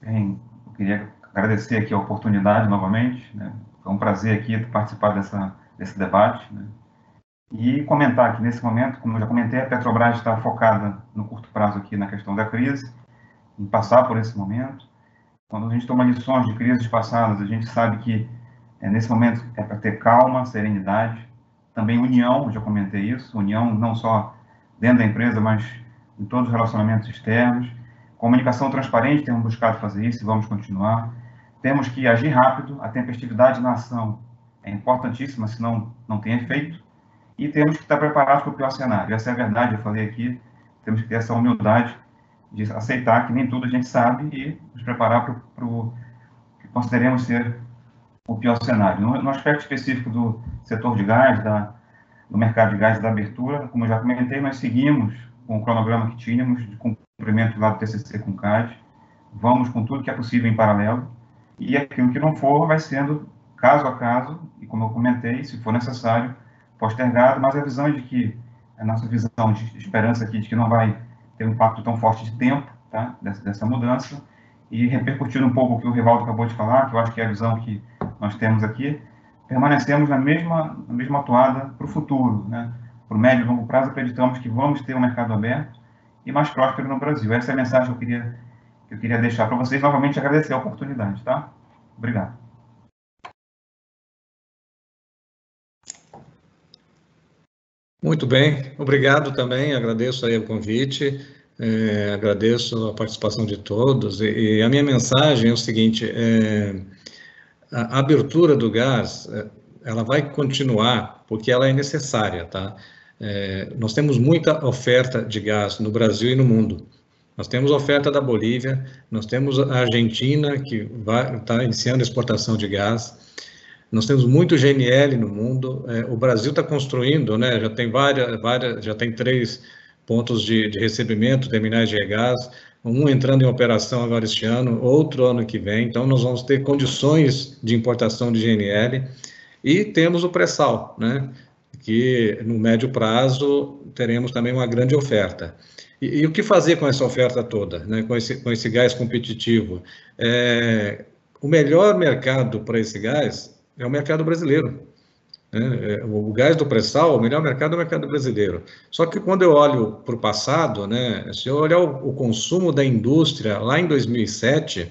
Bem, eu queria agradecer aqui a oportunidade novamente, né? Foi um prazer aqui participar dessa, desse debate, né? E comentar que nesse momento, como eu já comentei, a Petrobras está focada no curto prazo aqui na questão da crise, em passar por esse momento. Quando a gente toma lições de crises passadas, a gente sabe que é, nesse momento é para ter calma, serenidade, também união, já comentei isso, união não só dentro da empresa, mas em todos os relacionamentos externos. Comunicação transparente, temos buscado fazer isso e vamos continuar. Temos que agir rápido, a tempestividade na ação é importantíssima, senão não tem efeito. E temos que estar preparados para o pior cenário. Essa é a verdade, eu falei aqui, temos que ter essa humildade de aceitar que nem tudo a gente sabe e nos preparar para o que consideremos ser o pior cenário. No, no, aspecto específico do setor de gás, da, do mercado de gás da abertura, como eu já comentei, nós seguimos com o cronograma que tínhamos de cumprimento lá do TCC com o CAD, vamos com tudo que é possível em paralelo, e aquilo que não for vai sendo caso a caso, e como eu comentei, se for necessário, postergado, mas a visão é de que, a nossa visão de esperança aqui de que não vai ter um impacto tão forte de tempo, tá, dessa, dessa mudança, e repercutindo um pouco o que o Rivaldo acabou de falar, que eu acho que é a visão que nós temos aqui, permanecemos na mesma, na mesma atuada para o futuro, né? Para o médio e longo prazo, acreditamos que vamos ter um mercado aberto e mais próspero no Brasil. Essa é a mensagem que eu queria, que eu queria deixar para vocês. Novamente, agradecer a oportunidade, tá? Obrigado. Muito bem, obrigado também, agradeço aí o convite, é, agradeço a participação de todos, e, e, a minha mensagem é o seguinte, é, a abertura do gás, é, ela vai continuar, porque ela é necessária, tá? É, nós temos muita oferta de gás no Brasil e no mundo. Nós temos oferta da Bolívia, nós temos a Argentina, que está iniciando exportação de gás, nós temos muito GNL no mundo, é, o Brasil está construindo, né, já tem várias, várias, já tem três pontos de, de recebimento, terminais de regás, um entrando em operação agora este ano, outro ano que vem, então nós vamos ter condições de importação de GNL e temos o pré-sal, né, que no médio prazo teremos também uma grande oferta. E, e, o que fazer com essa oferta toda, né, com, esse, com esse gás competitivo? É, o melhor mercado para esse gás é o mercado brasileiro. Né? É, o gás do pré-sal, o melhor mercado é o mercado brasileiro. Só que quando eu olho para o passado, né, se eu olhar o, o, consumo da indústria lá em 2007,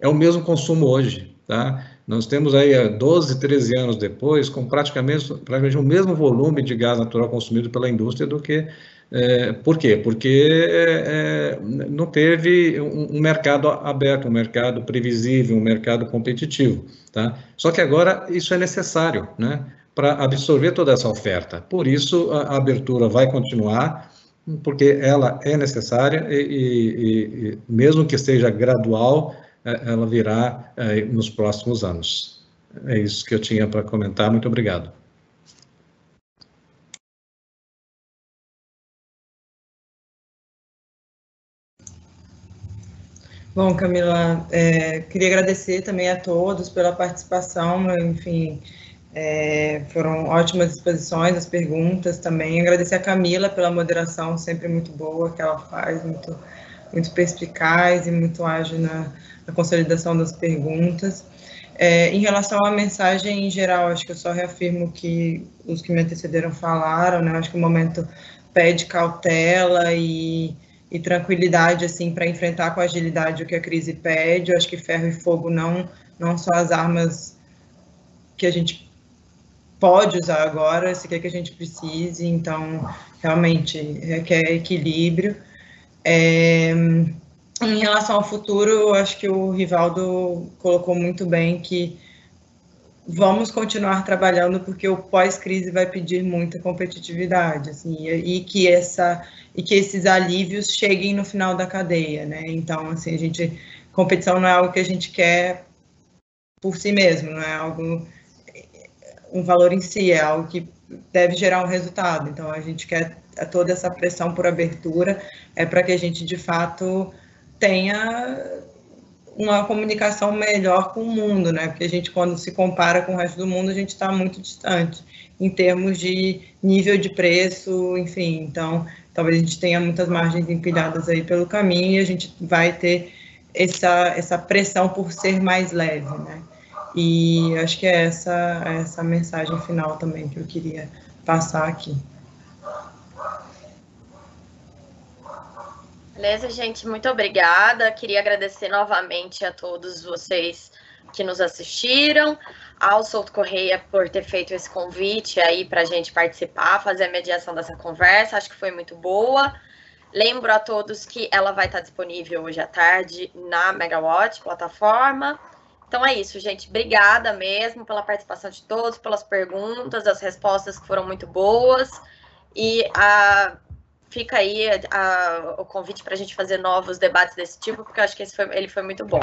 é o mesmo consumo hoje. Tá? Nós temos aí 12, 13 anos depois, com praticamente, praticamente o mesmo volume de gás natural consumido pela indústria do que. É, por quê? Porque é, não teve um, um mercado aberto, um mercado previsível, um mercado competitivo. Tá? Só que agora isso é necessário, né? Para absorver toda essa oferta. Por isso, a, abertura vai continuar, porque ela é necessária e, e, e mesmo que seja gradual, é, ela virá é, nos próximos anos. É isso que eu tinha para comentar. Muito obrigado. Bom, Camila, é, queria agradecer também a todos pela participação, enfim, é, foram ótimas exposições, as perguntas também. Agradecer a Camila pela moderação sempre muito boa que ela faz, muito, muito perspicaz e muito ágil na, na consolidação das perguntas. É, em relação à mensagem em geral, acho que eu só reafirmo que os que me antecederam falaram, né? Acho que o momento pede cautela e e tranquilidade assim para enfrentar com agilidade o que a crise pede. Eu acho que ferro e fogo não não são as armas que a gente pode usar agora, se quer que a gente precise. Então, realmente requer equilíbrio. É, em relação ao futuro, eu acho que o Rivaldo colocou muito bem que vamos continuar trabalhando porque o pós-crise vai pedir muita competitividade, assim, e, e, que essa e que esses alívios cheguem no final da cadeia, né? Então, assim, a gente competição não é algo que a gente quer por si mesmo, não é algo um valor em si, é algo que deve gerar um resultado. Então, a gente quer toda essa pressão por abertura, é para que a gente, de fato, tenha uma comunicação melhor com o mundo, né? Porque a gente, quando se compara com o resto do mundo, a gente está muito distante em termos de nível de preço, enfim. Então, talvez a gente tenha muitas margens empilhadas aí pelo caminho e a gente vai ter essa, essa pressão por ser mais leve, né? E acho que é essa, essa mensagem final também que eu queria passar aqui. Beleza, gente, muito obrigada. Queria agradecer novamente a todos vocês que nos assistiram, ao Souto Correia por ter feito esse convite aí para a gente participar, fazer a mediação dessa conversa, acho que foi muito boa. Lembro a todos que ela vai estar disponível hoje à tarde na Megawatt plataforma. Então é isso, gente. Obrigada mesmo pela participação de todos, pelas perguntas, as respostas que foram muito boas. E a fica aí a, o convite para a gente fazer novos debates desse tipo, porque eu acho que foi, ele foi muito bom.